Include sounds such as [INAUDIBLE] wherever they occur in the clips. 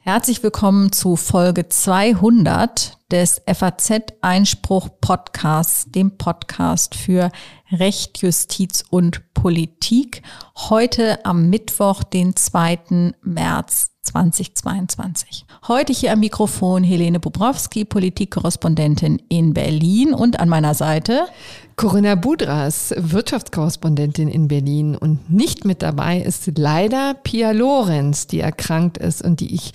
Herzlich willkommen zu Folge 200 des FAZ Einspruch Podcasts, dem Podcast für Recht, Justiz und Politik. Heute am Mittwoch, den 2. März 2022. Heute hier am Mikrofon Helene Bubrowski, Politikkorrespondentin in Berlin und an meiner Seite Corinna Budras, Wirtschaftskorrespondentin in Berlin und nicht mit dabei ist leider Pia Lorenz, die erkrankt ist und die ich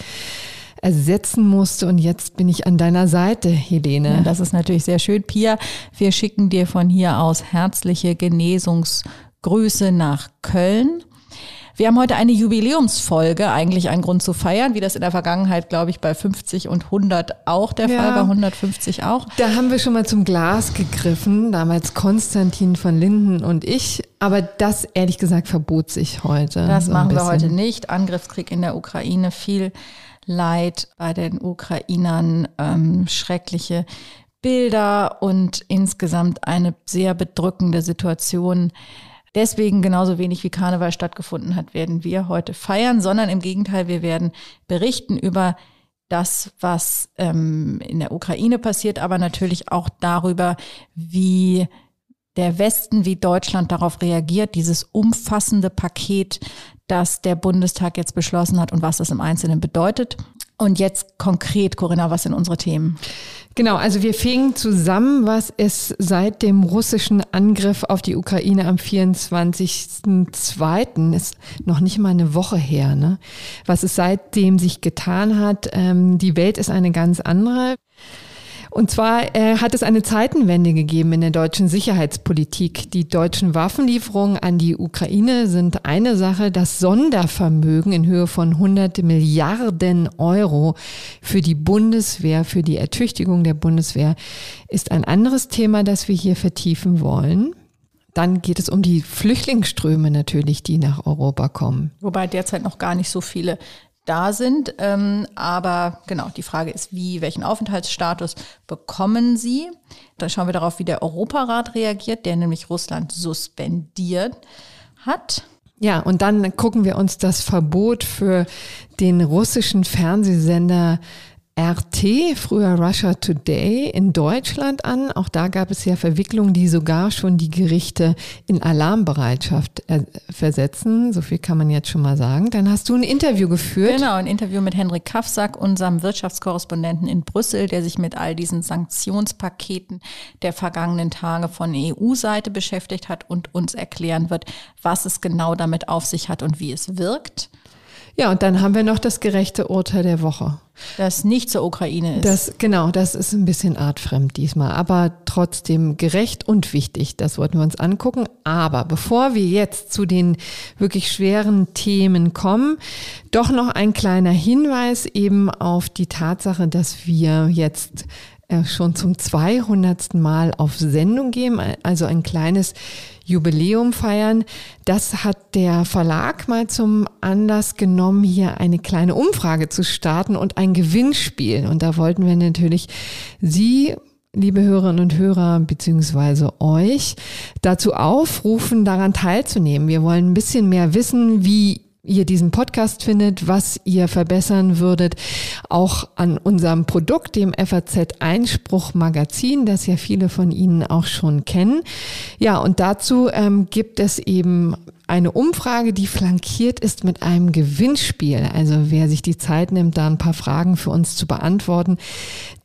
ersetzen musste. Und jetzt bin ich an deiner Seite, Helene. Ja, das ist natürlich sehr schön. Pia, wir schicken dir von hier aus herzliche Genesungsgrüße nach Köln. Wir haben heute eine Jubiläumsfolge, eigentlich ein Grund zu feiern, wie das in der Vergangenheit, glaube ich, bei 50 und 100 auch der ja, Fall, bei 150 auch. Da haben wir schon mal zum Glas gegriffen, damals Konstantin von Linden und ich. Aber das, ehrlich gesagt, verbot sich heute. Das so machen wir heute nicht. Angriffskrieg in der Ukraine, viel Leid bei den Ukrainern, ähm, schreckliche Bilder und insgesamt eine sehr bedrückende Situation. Deswegen genauso wenig wie Karneval stattgefunden hat, werden wir heute feiern, sondern im Gegenteil, wir werden berichten über das, was ähm, in der Ukraine passiert, aber natürlich auch darüber, wie der Westen, wie Deutschland darauf reagiert, dieses umfassende Paket, das der Bundestag jetzt beschlossen hat und was das im Einzelnen bedeutet. Und jetzt konkret, Corinna, was sind unsere Themen? Genau, also wir fingen zusammen, was es seit dem russischen Angriff auf die Ukraine am 24.02. ist noch nicht mal eine Woche her, ne? Was es seitdem sich getan hat. Ähm, die Welt ist eine ganz andere. Und zwar äh, hat es eine Zeitenwende gegeben in der deutschen Sicherheitspolitik. Die deutschen Waffenlieferungen an die Ukraine sind eine Sache. Das Sondervermögen in Höhe von 100 Milliarden Euro für die Bundeswehr, für die Ertüchtigung der Bundeswehr ist ein anderes Thema, das wir hier vertiefen wollen. Dann geht es um die Flüchtlingsströme natürlich, die nach Europa kommen. Wobei derzeit noch gar nicht so viele da sind. Ähm, aber genau, die Frage ist, wie, welchen Aufenthaltsstatus bekommen sie? Dann schauen wir darauf, wie der Europarat reagiert, der nämlich Russland suspendiert hat. Ja, und dann gucken wir uns das Verbot für den russischen Fernsehsender RT, früher Russia Today, in Deutschland an. Auch da gab es ja Verwicklungen, die sogar schon die Gerichte in Alarmbereitschaft äh, versetzen. So viel kann man jetzt schon mal sagen. Dann hast du ein Interview geführt. Genau, ein Interview mit Henrik Kafsack, unserem Wirtschaftskorrespondenten in Brüssel, der sich mit all diesen Sanktionspaketen der vergangenen Tage von EU-Seite beschäftigt hat und uns erklären wird, was es genau damit auf sich hat und wie es wirkt. Ja, und dann haben wir noch das gerechte Urteil der Woche. Das nicht zur Ukraine ist. Das, genau, das ist ein bisschen artfremd diesmal, aber trotzdem gerecht und wichtig. Das wollten wir uns angucken. Aber bevor wir jetzt zu den wirklich schweren Themen kommen, doch noch ein kleiner Hinweis eben auf die Tatsache, dass wir jetzt schon zum 200. Mal auf Sendung gehen, also ein kleines Jubiläum feiern. Das hat der Verlag mal zum Anlass genommen, hier eine kleine Umfrage zu starten und ein Gewinnspiel. Und da wollten wir natürlich Sie liebe Hörerinnen und Hörer, beziehungsweise euch, dazu aufrufen, daran teilzunehmen. Wir wollen ein bisschen mehr wissen, wie ihr diesen Podcast findet, was ihr verbessern würdet, auch an unserem Produkt, dem FAZ Einspruch Magazin, das ja viele von Ihnen auch schon kennen. Ja, und dazu ähm, gibt es eben eine Umfrage, die flankiert ist mit einem Gewinnspiel. Also wer sich die Zeit nimmt, da ein paar Fragen für uns zu beantworten,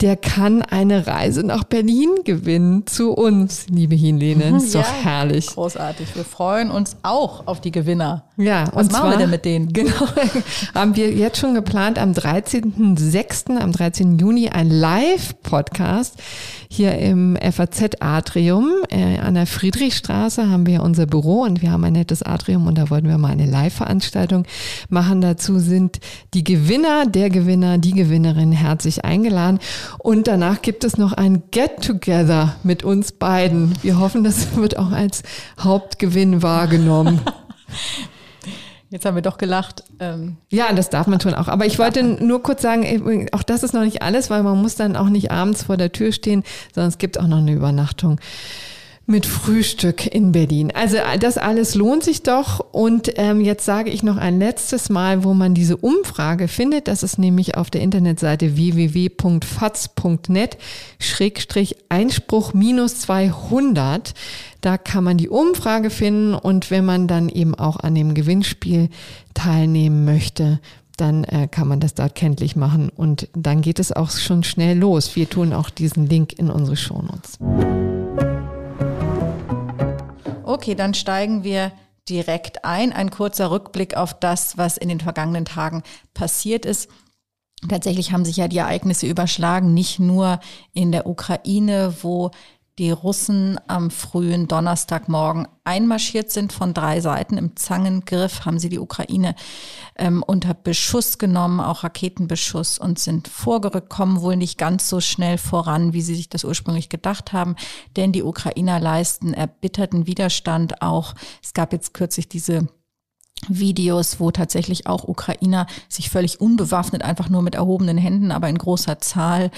der kann eine Reise nach Berlin gewinnen zu uns, liebe Helene. [LAUGHS] Ist ja, doch herrlich. Großartig. Wir freuen uns auch auf die Gewinner. Ja, was und machen zwar, wir denn mit denen? Genau, [LAUGHS] haben wir jetzt schon geplant, am 13.06., am 13. Juni ein Live-Podcast hier im FAZ-Atrium äh, an der Friedrichstraße haben wir unser Büro und wir haben ein nettes Atrium und da wollten wir mal eine Live-Veranstaltung machen. Dazu sind die Gewinner, der Gewinner, die Gewinnerin herzlich eingeladen. Und danach gibt es noch ein Get-Together mit uns beiden. Wir hoffen, das wird auch als Hauptgewinn wahrgenommen. [LAUGHS] Jetzt haben wir doch gelacht. Ähm, ja, das darf man schon auch. Aber ich wollte nur kurz sagen, auch das ist noch nicht alles, weil man muss dann auch nicht abends vor der Tür stehen, sondern es gibt auch noch eine Übernachtung mit Frühstück in Berlin. Also das alles lohnt sich doch. Und ähm, jetzt sage ich noch ein letztes Mal, wo man diese Umfrage findet. Das ist nämlich auf der Internetseite www.fatz.net Schrägstrich Einspruch minus 200. Da kann man die Umfrage finden und wenn man dann eben auch an dem Gewinnspiel teilnehmen möchte, dann äh, kann man das dort kenntlich machen und dann geht es auch schon schnell los. Wir tun auch diesen Link in unsere Shownotes. Okay, dann steigen wir direkt ein. Ein kurzer Rückblick auf das, was in den vergangenen Tagen passiert ist. Tatsächlich haben sich ja die Ereignisse überschlagen, nicht nur in der Ukraine, wo die Russen am frühen Donnerstagmorgen einmarschiert sind von drei Seiten. Im Zangengriff haben sie die Ukraine ähm, unter Beschuss genommen, auch Raketenbeschuss und sind vorgerückt, kommen wohl nicht ganz so schnell voran, wie sie sich das ursprünglich gedacht haben, denn die Ukrainer leisten erbitterten Widerstand auch. Es gab jetzt kürzlich diese Videos, wo tatsächlich auch Ukrainer sich völlig unbewaffnet, einfach nur mit erhobenen Händen, aber in großer Zahl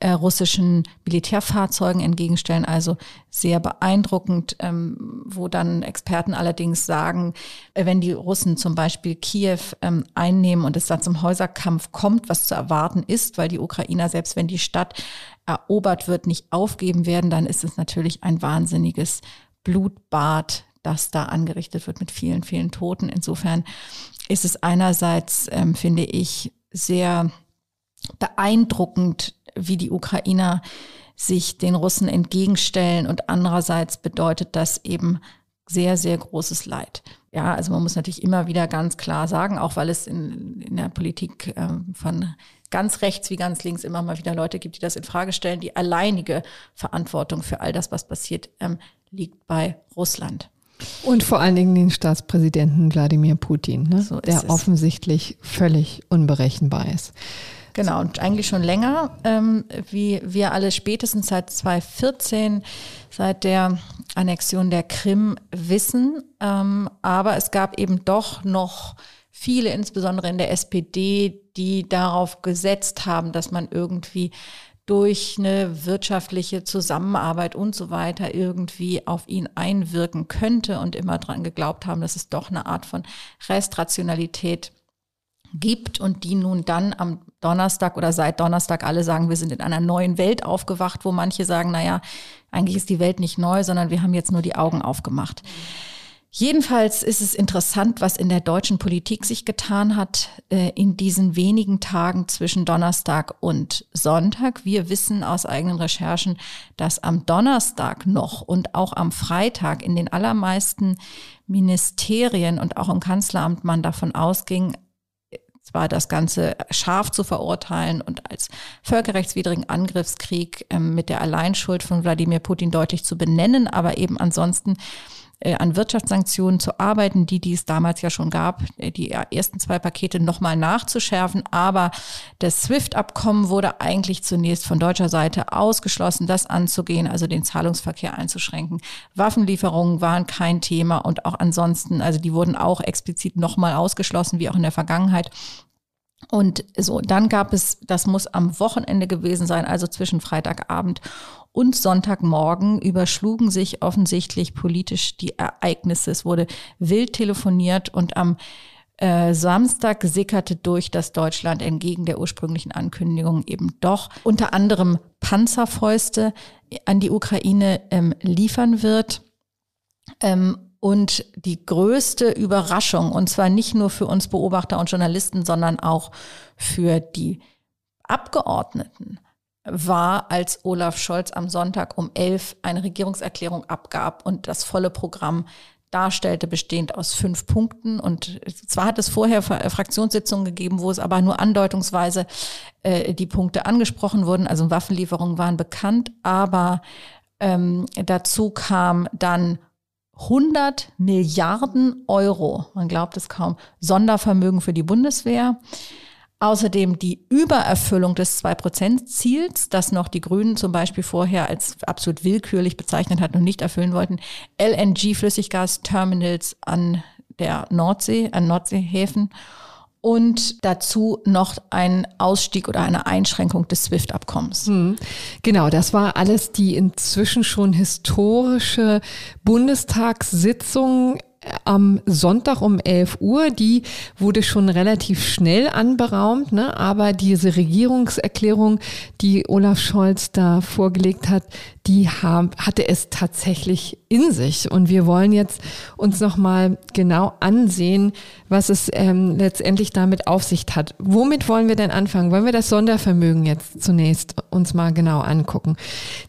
äh, russischen Militärfahrzeugen entgegenstellen. Also sehr beeindruckend, ähm, wo dann Experten allerdings sagen, äh, wenn die Russen zum Beispiel Kiew ähm, einnehmen und es da zum Häuserkampf kommt, was zu erwarten ist, weil die Ukrainer, selbst wenn die Stadt erobert wird, nicht aufgeben werden, dann ist es natürlich ein wahnsinniges Blutbad das da angerichtet wird mit vielen, vielen Toten. Insofern ist es einerseits, ähm, finde ich, sehr beeindruckend, wie die Ukrainer sich den Russen entgegenstellen und andererseits bedeutet das eben sehr, sehr großes Leid. Ja, also man muss natürlich immer wieder ganz klar sagen, auch weil es in, in der Politik äh, von ganz rechts wie ganz links immer mal wieder Leute gibt, die das in Frage stellen, die alleinige Verantwortung für all das, was passiert, ähm, liegt bei Russland. Und vor allen Dingen den Staatspräsidenten Wladimir Putin, ne? so der es. offensichtlich völlig unberechenbar ist. Genau, und eigentlich schon länger, ähm, wie wir alle spätestens seit 2014, seit der Annexion der Krim wissen. Ähm, aber es gab eben doch noch viele, insbesondere in der SPD, die darauf gesetzt haben, dass man irgendwie durch eine wirtschaftliche Zusammenarbeit und so weiter irgendwie auf ihn einwirken könnte und immer dran geglaubt haben, dass es doch eine Art von Restrationalität gibt und die nun dann am Donnerstag oder seit Donnerstag alle sagen, wir sind in einer neuen Welt aufgewacht, wo manche sagen, na ja, eigentlich ist die Welt nicht neu, sondern wir haben jetzt nur die Augen aufgemacht. Mhm. Jedenfalls ist es interessant, was in der deutschen Politik sich getan hat äh, in diesen wenigen Tagen zwischen Donnerstag und Sonntag. Wir wissen aus eigenen Recherchen, dass am Donnerstag noch und auch am Freitag in den allermeisten Ministerien und auch im Kanzleramt man davon ausging, zwar das Ganze scharf zu verurteilen und als völkerrechtswidrigen Angriffskrieg äh, mit der Alleinschuld von Wladimir Putin deutlich zu benennen, aber eben ansonsten an Wirtschaftssanktionen zu arbeiten, die, die es damals ja schon gab, äh, die ersten zwei Pakete nochmal nachzuschärfen. Aber das SWIFT-Abkommen wurde eigentlich zunächst von deutscher Seite ausgeschlossen, das anzugehen, also den Zahlungsverkehr einzuschränken. Waffenlieferungen waren kein Thema und auch ansonsten, also die wurden auch explizit nochmal ausgeschlossen, wie auch in der Vergangenheit. Und so, dann gab es, das muss am Wochenende gewesen sein, also zwischen Freitagabend und Sonntagmorgen überschlugen sich offensichtlich politisch die Ereignisse. Es wurde wild telefoniert und am äh, Samstag sickerte durch, dass Deutschland entgegen der ursprünglichen Ankündigung eben doch unter anderem Panzerfäuste an die Ukraine ähm, liefern wird. Ähm, und die größte Überraschung, und zwar nicht nur für uns Beobachter und Journalisten, sondern auch für die Abgeordneten, war, als Olaf Scholz am Sonntag um elf eine Regierungserklärung abgab und das volle Programm darstellte, bestehend aus fünf Punkten. Und zwar hat es vorher Fraktionssitzungen gegeben, wo es aber nur andeutungsweise äh, die Punkte angesprochen wurden. Also Waffenlieferungen waren bekannt, aber ähm, dazu kam dann 100 Milliarden Euro, man glaubt es kaum, Sondervermögen für die Bundeswehr. Außerdem die Übererfüllung des 2-Prozent-Ziels, das noch die Grünen zum Beispiel vorher als absolut willkürlich bezeichnet hatten und nicht erfüllen wollten. LNG-Flüssiggas-Terminals an der Nordsee, an Nordseehäfen und dazu noch ein Ausstieg oder eine Einschränkung des SWIFT-Abkommens. Hm. Genau, das war alles die inzwischen schon historische Bundestagssitzung am Sonntag um 11 Uhr. Die wurde schon relativ schnell anberaumt, ne? aber diese Regierungserklärung, die Olaf Scholz da vorgelegt hat, die haben, hatte es tatsächlich in sich. Und wir wollen jetzt uns nochmal genau ansehen, was es ähm, letztendlich damit auf sich hat. Womit wollen wir denn anfangen? Wollen wir das Sondervermögen jetzt zunächst uns mal genau angucken?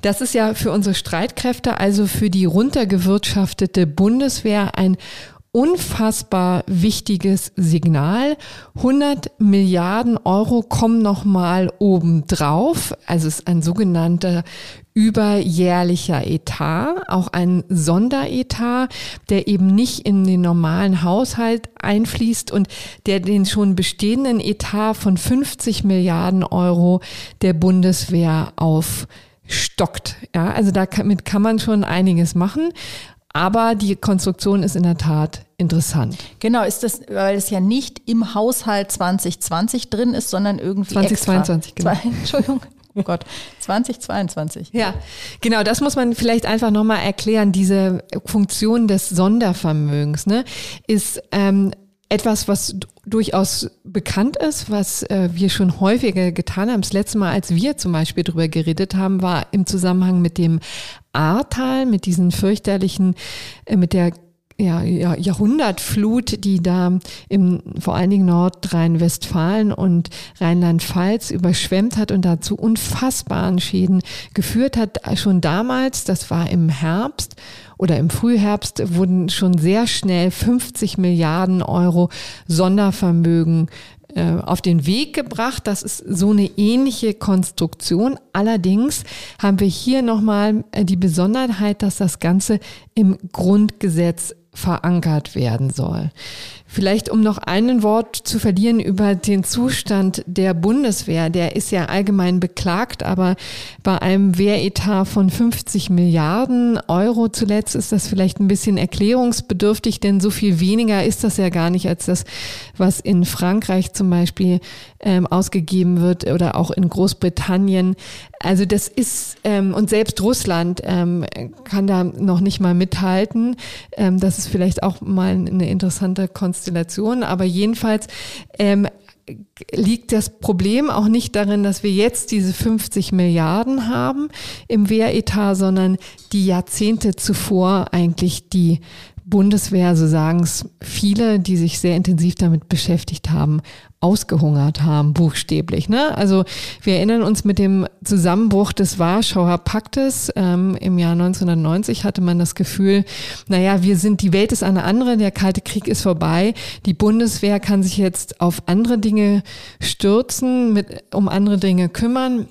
Das ist ja für unsere Streitkräfte, also für die runtergewirtschaftete Bundeswehr ein unfassbar wichtiges Signal. 100 Milliarden Euro kommen nochmal obendrauf. Also es ist ein sogenannter überjährlicher Etat, auch ein Sonderetat, der eben nicht in den normalen Haushalt einfließt und der den schon bestehenden Etat von 50 Milliarden Euro der Bundeswehr aufstockt. Ja, also damit kann man schon einiges machen. Aber die Konstruktion ist in der Tat interessant. Genau, ist das, weil es ja nicht im Haushalt 2020 drin ist, sondern irgendwie 2022, extra. genau. [LAUGHS] Entschuldigung. Oh Gott, 2022. Ja, genau, das muss man vielleicht einfach nochmal erklären. Diese Funktion des Sondervermögens ne, ist ähm, etwas, was durchaus bekannt ist, was äh, wir schon häufiger getan haben. Das letzte Mal, als wir zum Beispiel darüber geredet haben, war im Zusammenhang mit dem Ahrtal, mit diesen fürchterlichen, äh, mit der ja, ja, Jahrhundertflut, die da im vor allen Dingen Nordrhein-Westfalen und Rheinland-Pfalz überschwemmt hat und dazu unfassbaren Schäden geführt hat. Schon damals, das war im Herbst oder im Frühherbst, wurden schon sehr schnell 50 Milliarden Euro Sondervermögen auf den Weg gebracht. Das ist so eine ähnliche Konstruktion. Allerdings haben wir hier nochmal äh, die Besonderheit, dass das Ganze im Grundgesetz verankert werden soll. Vielleicht um noch einen Wort zu verlieren über den Zustand der Bundeswehr. Der ist ja allgemein beklagt, aber bei einem Wehretat von 50 Milliarden Euro zuletzt ist das vielleicht ein bisschen erklärungsbedürftig, denn so viel weniger ist das ja gar nicht als das, was in Frankreich zum Beispiel ähm, ausgegeben wird oder auch in Großbritannien. Also das ist, ähm, und selbst Russland ähm, kann da noch nicht mal mithalten. Ähm, das ist vielleicht auch mal eine interessante Konstellation Konstellation. Aber jedenfalls ähm, liegt das Problem auch nicht darin, dass wir jetzt diese 50 Milliarden haben im Wehretat, sondern die Jahrzehnte zuvor eigentlich die Bundeswehr, so sagen es viele, die sich sehr intensiv damit beschäftigt haben, ausgehungert haben, buchstäblich. Ne? Also wir erinnern uns mit dem Zusammenbruch des Warschauer Paktes ähm, im Jahr 1990 hatte man das Gefühl, naja, wir sind, die Welt ist eine andere, der Kalte Krieg ist vorbei, die Bundeswehr kann sich jetzt auf andere Dinge stürzen, mit, um andere Dinge kümmern.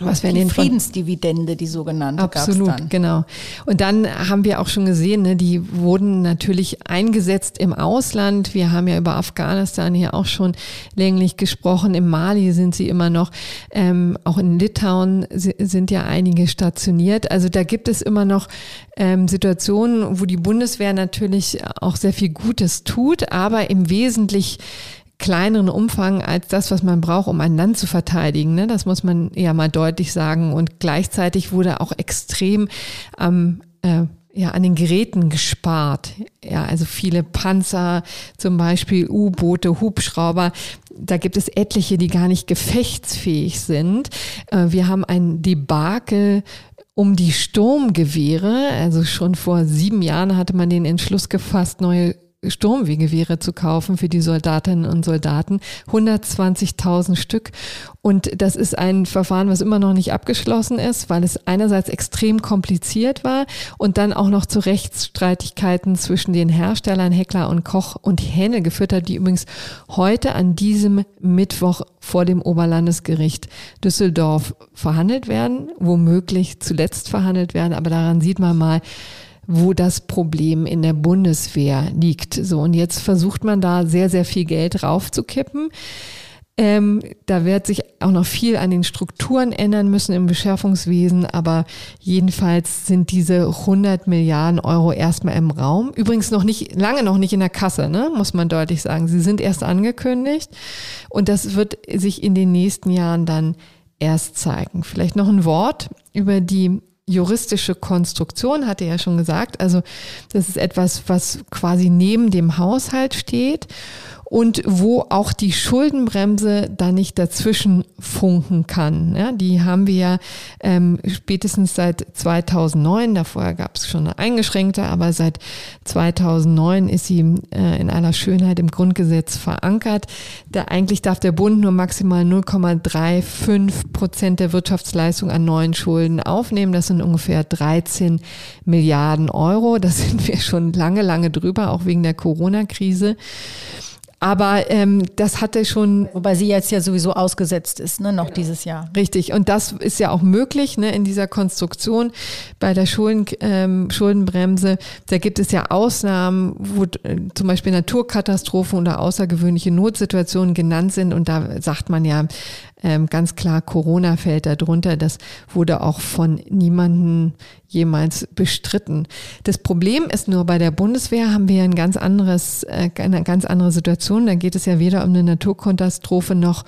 Was wir die Friedensdividende, die sogenannte. Absolut, genau. Und dann haben wir auch schon gesehen, ne, die wurden natürlich eingesetzt im Ausland. Wir haben ja über Afghanistan hier auch schon länglich gesprochen. Im Mali sind sie immer noch. Ähm, auch in Litauen sind ja einige stationiert. Also da gibt es immer noch ähm, Situationen, wo die Bundeswehr natürlich auch sehr viel Gutes tut, aber im Wesentlichen kleineren Umfang als das, was man braucht, um ein Land zu verteidigen. Ne? Das muss man ja mal deutlich sagen. Und gleichzeitig wurde auch extrem am ähm, äh, ja, an den Geräten gespart. Ja, also viele Panzer, zum Beispiel U-Boote, Hubschrauber. Da gibt es etliche, die gar nicht gefechtsfähig sind. Äh, wir haben ein Debakel um die Sturmgewehre. Also schon vor sieben Jahren hatte man den Entschluss gefasst, neue Sturmwegewehre zu kaufen für die Soldatinnen und Soldaten. 120.000 Stück. Und das ist ein Verfahren, was immer noch nicht abgeschlossen ist, weil es einerseits extrem kompliziert war und dann auch noch zu Rechtsstreitigkeiten zwischen den Herstellern Heckler und Koch und Hähne geführt hat, die übrigens heute an diesem Mittwoch vor dem Oberlandesgericht Düsseldorf verhandelt werden, womöglich zuletzt verhandelt werden. Aber daran sieht man mal, wo das Problem in der Bundeswehr liegt. So, und jetzt versucht man da sehr, sehr viel Geld raufzukippen. Ähm, da wird sich auch noch viel an den Strukturen ändern müssen im Beschaffungswesen, aber jedenfalls sind diese 100 Milliarden Euro erstmal im Raum. Übrigens noch nicht, lange noch nicht in der Kasse, ne? muss man deutlich sagen. Sie sind erst angekündigt und das wird sich in den nächsten Jahren dann erst zeigen. Vielleicht noch ein Wort über die juristische Konstruktion, hatte ja schon gesagt. Also das ist etwas, was quasi neben dem Haushalt steht und wo auch die Schuldenbremse da nicht dazwischen funken kann. Ja, die haben wir ja ähm, spätestens seit 2009, davor gab es schon eine eingeschränkte, aber seit 2009 ist sie äh, in aller Schönheit im Grundgesetz verankert. Da eigentlich darf der Bund nur maximal 0,35 Prozent der Wirtschaftsleistung an neuen Schulden aufnehmen. Das sind ungefähr 13 Milliarden Euro. Da [LAUGHS] sind wir schon lange, lange drüber, auch wegen der Corona-Krise. Aber ähm, das hatte schon. Wobei sie jetzt ja sowieso ausgesetzt ist, ne, noch genau. dieses Jahr. Richtig. Und das ist ja auch möglich, ne, in dieser Konstruktion bei der Schulden, ähm, Schuldenbremse. Da gibt es ja Ausnahmen, wo äh, zum Beispiel Naturkatastrophen oder außergewöhnliche Notsituationen genannt sind. Und da sagt man ja, ähm, ganz klar, Corona fällt darunter. Das wurde auch von niemandem jemals bestritten. Das Problem ist nur, bei der Bundeswehr haben wir ein ganz anderes, äh, eine ganz andere Situation. Da geht es ja weder um eine Naturkatastrophe noch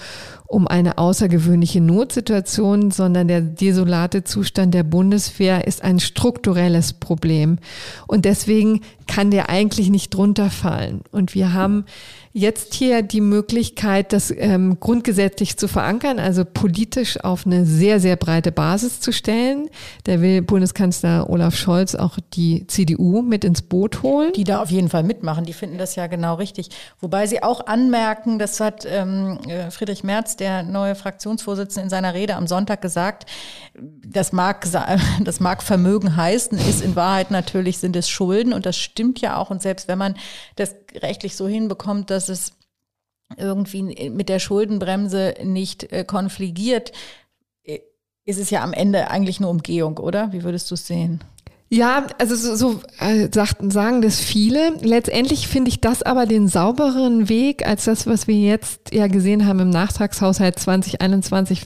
um eine außergewöhnliche Notsituation, sondern der desolate Zustand der Bundeswehr ist ein strukturelles Problem. Und deswegen kann der eigentlich nicht drunter fallen. Und wir haben jetzt hier die Möglichkeit, das ähm, grundgesetzlich zu verankern, also politisch auf eine sehr, sehr breite Basis zu stellen. Da will Bundeskanzler Olaf Scholz auch die CDU mit ins Boot holen. Die da auf jeden Fall mitmachen, die finden das ja genau richtig. Wobei sie auch anmerken, das hat ähm, äh, Friedrich Merz, der neue Fraktionsvorsitzende, in seiner Rede am Sonntag gesagt, das mag, [LAUGHS] das mag Vermögen heißen, ist in Wahrheit natürlich sind es Schulden und das stimmt ja auch. Und selbst wenn man das rechtlich so hinbekommt, dass es irgendwie mit der Schuldenbremse nicht äh, konfligiert, äh, ist es ja am Ende eigentlich nur Umgehung, oder? Wie würdest du es sehen? Ja, also so, so äh, sagten, sagen das viele. Letztendlich finde ich das aber den sauberen Weg als das, was wir jetzt ja gesehen haben im Nachtragshaushalt 2021.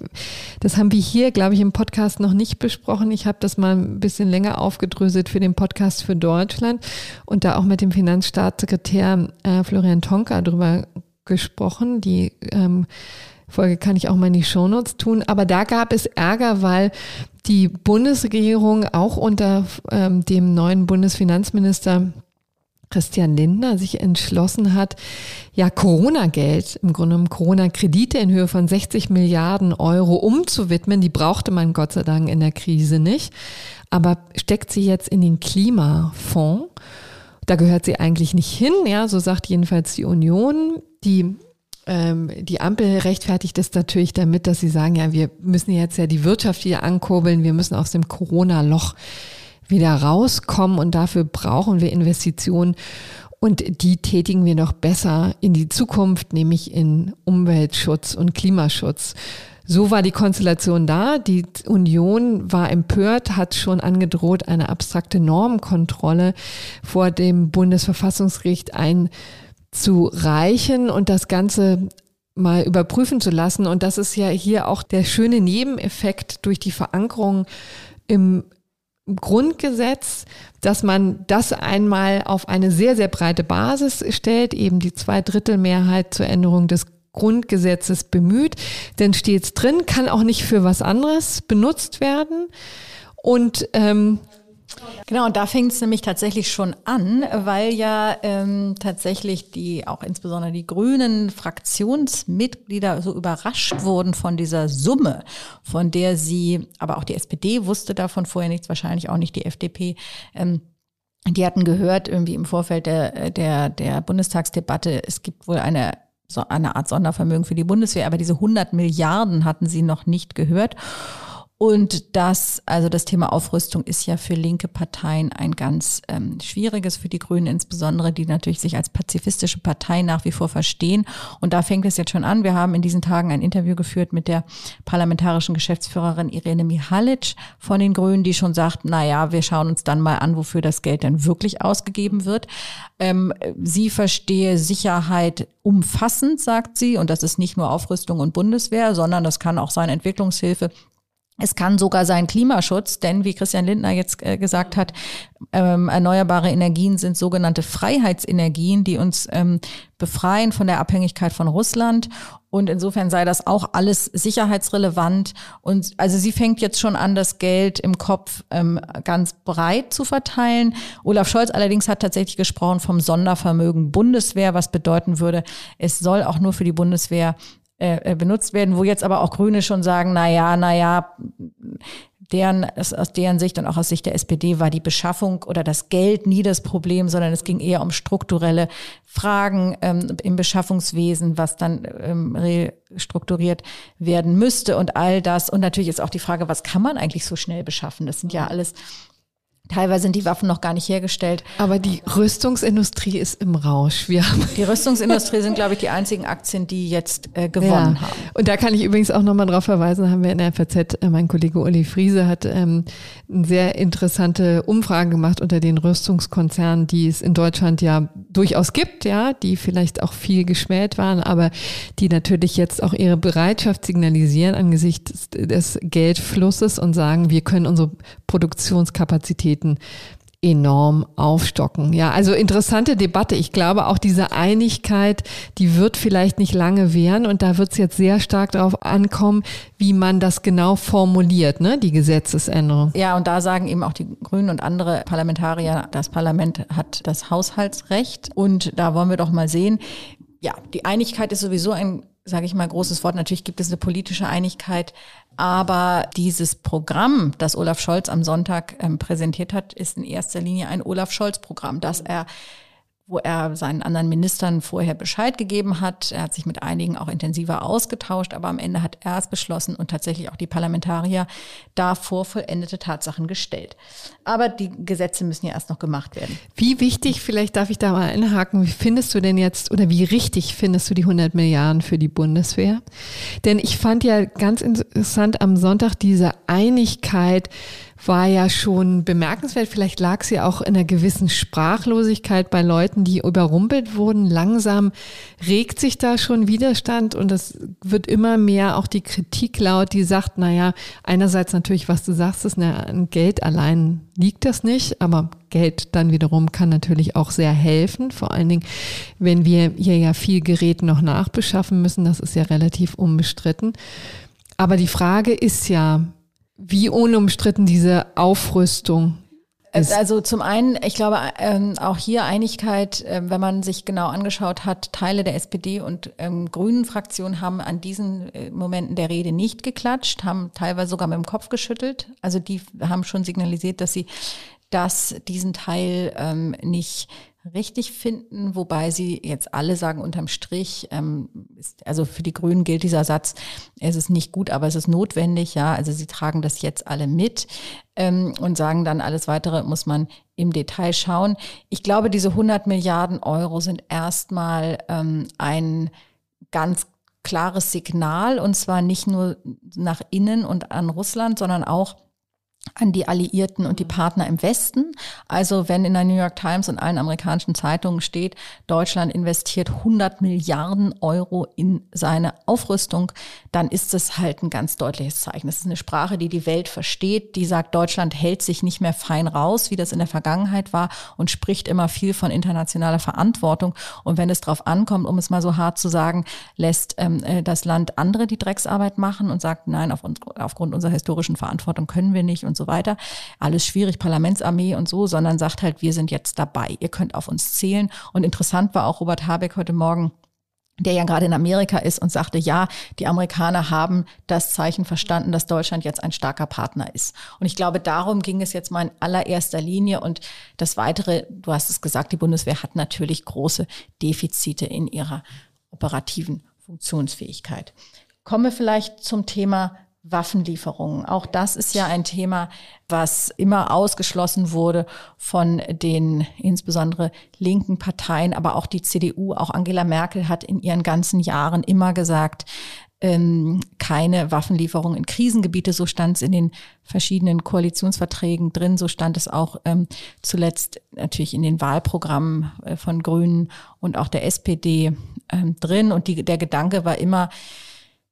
Das haben wir hier, glaube ich, im Podcast noch nicht besprochen. Ich habe das mal ein bisschen länger aufgedröselt für den Podcast für Deutschland und da auch mit dem Finanzstaatssekretär äh, Florian Tonka drüber gesprochen. Die ähm, Folge kann ich auch mal in die Shownotes tun. Aber da gab es Ärger, weil die Bundesregierung auch unter ähm, dem neuen Bundesfinanzminister Christian Lindner sich entschlossen hat, ja Corona-Geld, im Grunde genommen Corona-Kredite in Höhe von 60 Milliarden Euro umzuwidmen. Die brauchte man Gott sei Dank in der Krise nicht, aber steckt sie jetzt in den Klimafonds. Da gehört sie eigentlich nicht hin, ja, so sagt jedenfalls die Union. Die ähm, die Ampel rechtfertigt es natürlich damit, dass sie sagen, ja, wir müssen jetzt ja die Wirtschaft wieder ankurbeln, wir müssen aus dem Corona-Loch wieder rauskommen und dafür brauchen wir Investitionen. Und die tätigen wir noch besser in die Zukunft, nämlich in Umweltschutz und Klimaschutz. So war die Konstellation da. Die Union war empört, hat schon angedroht, eine abstrakte Normkontrolle vor dem Bundesverfassungsgericht ein zu reichen und das Ganze mal überprüfen zu lassen. Und das ist ja hier auch der schöne Nebeneffekt durch die Verankerung im Grundgesetz, dass man das einmal auf eine sehr, sehr breite Basis stellt, eben die Zweidrittelmehrheit zur Änderung des Grundgesetzes bemüht. Denn steht es drin, kann auch nicht für was anderes benutzt werden. Und ähm, Genau, und da fängt es nämlich tatsächlich schon an, weil ja ähm, tatsächlich die, auch insbesondere die grünen Fraktionsmitglieder so überrascht wurden von dieser Summe, von der sie, aber auch die SPD wusste davon vorher nichts, wahrscheinlich auch nicht die FDP. Ähm, die hatten gehört irgendwie im Vorfeld der, der, der Bundestagsdebatte, es gibt wohl eine so eine Art Sondervermögen für die Bundeswehr, aber diese 100 Milliarden hatten sie noch nicht gehört. Und das, also das Thema Aufrüstung ist ja für linke Parteien ein ganz ähm, schwieriges, für die Grünen insbesondere, die natürlich sich als pazifistische Partei nach wie vor verstehen. Und da fängt es jetzt schon an. Wir haben in diesen Tagen ein Interview geführt mit der parlamentarischen Geschäftsführerin Irene Mihalic von den Grünen, die schon sagt, na ja, wir schauen uns dann mal an, wofür das Geld dann wirklich ausgegeben wird. Ähm, sie verstehe Sicherheit umfassend, sagt sie. Und das ist nicht nur Aufrüstung und Bundeswehr, sondern das kann auch sein Entwicklungshilfe es kann sogar sein Klimaschutz, denn wie Christian Lindner jetzt äh, gesagt hat, ähm, erneuerbare Energien sind sogenannte Freiheitsenergien, die uns ähm, befreien von der Abhängigkeit von Russland. Und insofern sei das auch alles sicherheitsrelevant. Und also sie fängt jetzt schon an, das Geld im Kopf ähm, ganz breit zu verteilen. Olaf Scholz allerdings hat tatsächlich gesprochen vom Sondervermögen Bundeswehr, was bedeuten würde, es soll auch nur für die Bundeswehr äh, äh, benutzt werden, wo jetzt aber auch Grüne schon sagen, na ja, na ja, deren, aus deren Sicht und auch aus Sicht der SPD war die Beschaffung oder das Geld nie das Problem, sondern es ging eher um strukturelle Fragen ähm, im Beschaffungswesen, was dann ähm, restrukturiert werden müsste und all das. Und natürlich ist auch die Frage, was kann man eigentlich so schnell beschaffen? Das sind ja alles Teilweise sind die Waffen noch gar nicht hergestellt. Aber die Rüstungsindustrie ist im Rausch. Wir haben die Rüstungsindustrie sind, glaube ich, die einzigen Aktien, die jetzt äh, gewonnen ja. haben. Und da kann ich übrigens auch nochmal drauf verweisen, haben wir in der FAZ, äh, mein Kollege Uli Friese hat ähm, eine sehr interessante Umfrage gemacht unter den Rüstungskonzernen, die es in Deutschland ja durchaus gibt, ja, die vielleicht auch viel geschmäht waren, aber die natürlich jetzt auch ihre Bereitschaft signalisieren angesichts des Geldflusses und sagen, wir können unsere Produktionskapazitäten enorm aufstocken. Ja, also interessante Debatte. Ich glaube auch diese Einigkeit, die wird vielleicht nicht lange währen und da wird es jetzt sehr stark darauf ankommen, wie man das genau formuliert, ne, die Gesetzesänderung. Ja, und da sagen eben auch die Grünen und andere Parlamentarier, das Parlament hat das Haushaltsrecht und da wollen wir doch mal sehen. Ja, die Einigkeit ist sowieso ein sage ich mal, großes Wort. Natürlich gibt es eine politische Einigkeit, aber dieses Programm, das Olaf Scholz am Sonntag ähm, präsentiert hat, ist in erster Linie ein Olaf Scholz-Programm, das er wo er seinen anderen Ministern vorher Bescheid gegeben hat. Er hat sich mit einigen auch intensiver ausgetauscht, aber am Ende hat er es beschlossen und tatsächlich auch die Parlamentarier da vor vollendete Tatsachen gestellt. Aber die Gesetze müssen ja erst noch gemacht werden. Wie wichtig, vielleicht darf ich da mal einhaken, wie findest du denn jetzt oder wie richtig findest du die 100 Milliarden für die Bundeswehr? Denn ich fand ja ganz interessant am Sonntag diese Einigkeit, war ja schon bemerkenswert. Vielleicht lag sie auch in einer gewissen Sprachlosigkeit bei Leuten, die überrumpelt wurden. Langsam regt sich da schon Widerstand und es wird immer mehr auch die Kritik laut, die sagt, naja, einerseits natürlich, was du sagst, ist ein Geld allein liegt das nicht, aber Geld dann wiederum kann natürlich auch sehr helfen. Vor allen Dingen, wenn wir hier ja viel Gerät noch nachbeschaffen müssen, das ist ja relativ unbestritten. Aber die Frage ist ja, wie unumstritten diese Aufrüstung ist. Also zum einen, ich glaube, ähm, auch hier Einigkeit, äh, wenn man sich genau angeschaut hat, Teile der SPD und ähm, Grünen Fraktion haben an diesen äh, Momenten der Rede nicht geklatscht, haben teilweise sogar mit dem Kopf geschüttelt. Also die haben schon signalisiert, dass sie das, diesen Teil ähm, nicht richtig finden, wobei sie jetzt alle sagen unterm Strich, ähm, ist, also für die Grünen gilt dieser Satz, es ist nicht gut, aber es ist notwendig, ja, also sie tragen das jetzt alle mit ähm, und sagen dann, alles weitere muss man im Detail schauen. Ich glaube, diese 100 Milliarden Euro sind erstmal ähm, ein ganz klares Signal und zwar nicht nur nach innen und an Russland, sondern auch an die Alliierten und die Partner im Westen. Also wenn in der New York Times und allen amerikanischen Zeitungen steht, Deutschland investiert 100 Milliarden Euro in seine Aufrüstung, dann ist es halt ein ganz deutliches Zeichen. Das ist eine Sprache, die die Welt versteht, die sagt, Deutschland hält sich nicht mehr fein raus, wie das in der Vergangenheit war und spricht immer viel von internationaler Verantwortung. Und wenn es darauf ankommt, um es mal so hart zu sagen, lässt ähm, äh, das Land andere die Drecksarbeit machen und sagt, nein, auf aufgrund unserer historischen Verantwortung können wir nicht und und so weiter. Alles schwierig, Parlamentsarmee und so, sondern sagt halt, wir sind jetzt dabei. Ihr könnt auf uns zählen. Und interessant war auch Robert Habeck heute Morgen, der ja gerade in Amerika ist und sagte, ja, die Amerikaner haben das Zeichen verstanden, dass Deutschland jetzt ein starker Partner ist. Und ich glaube, darum ging es jetzt mal in allererster Linie. Und das Weitere, du hast es gesagt, die Bundeswehr hat natürlich große Defizite in ihrer operativen Funktionsfähigkeit. Komme vielleicht zum Thema Waffenlieferungen. Auch das ist ja ein Thema, was immer ausgeschlossen wurde von den insbesondere linken Parteien, aber auch die CDU, auch Angela Merkel hat in ihren ganzen Jahren immer gesagt, ähm, keine Waffenlieferung in Krisengebiete. So stand es in den verschiedenen Koalitionsverträgen drin. So stand es auch ähm, zuletzt natürlich in den Wahlprogrammen äh, von Grünen und auch der SPD ähm, drin. Und die, der Gedanke war immer,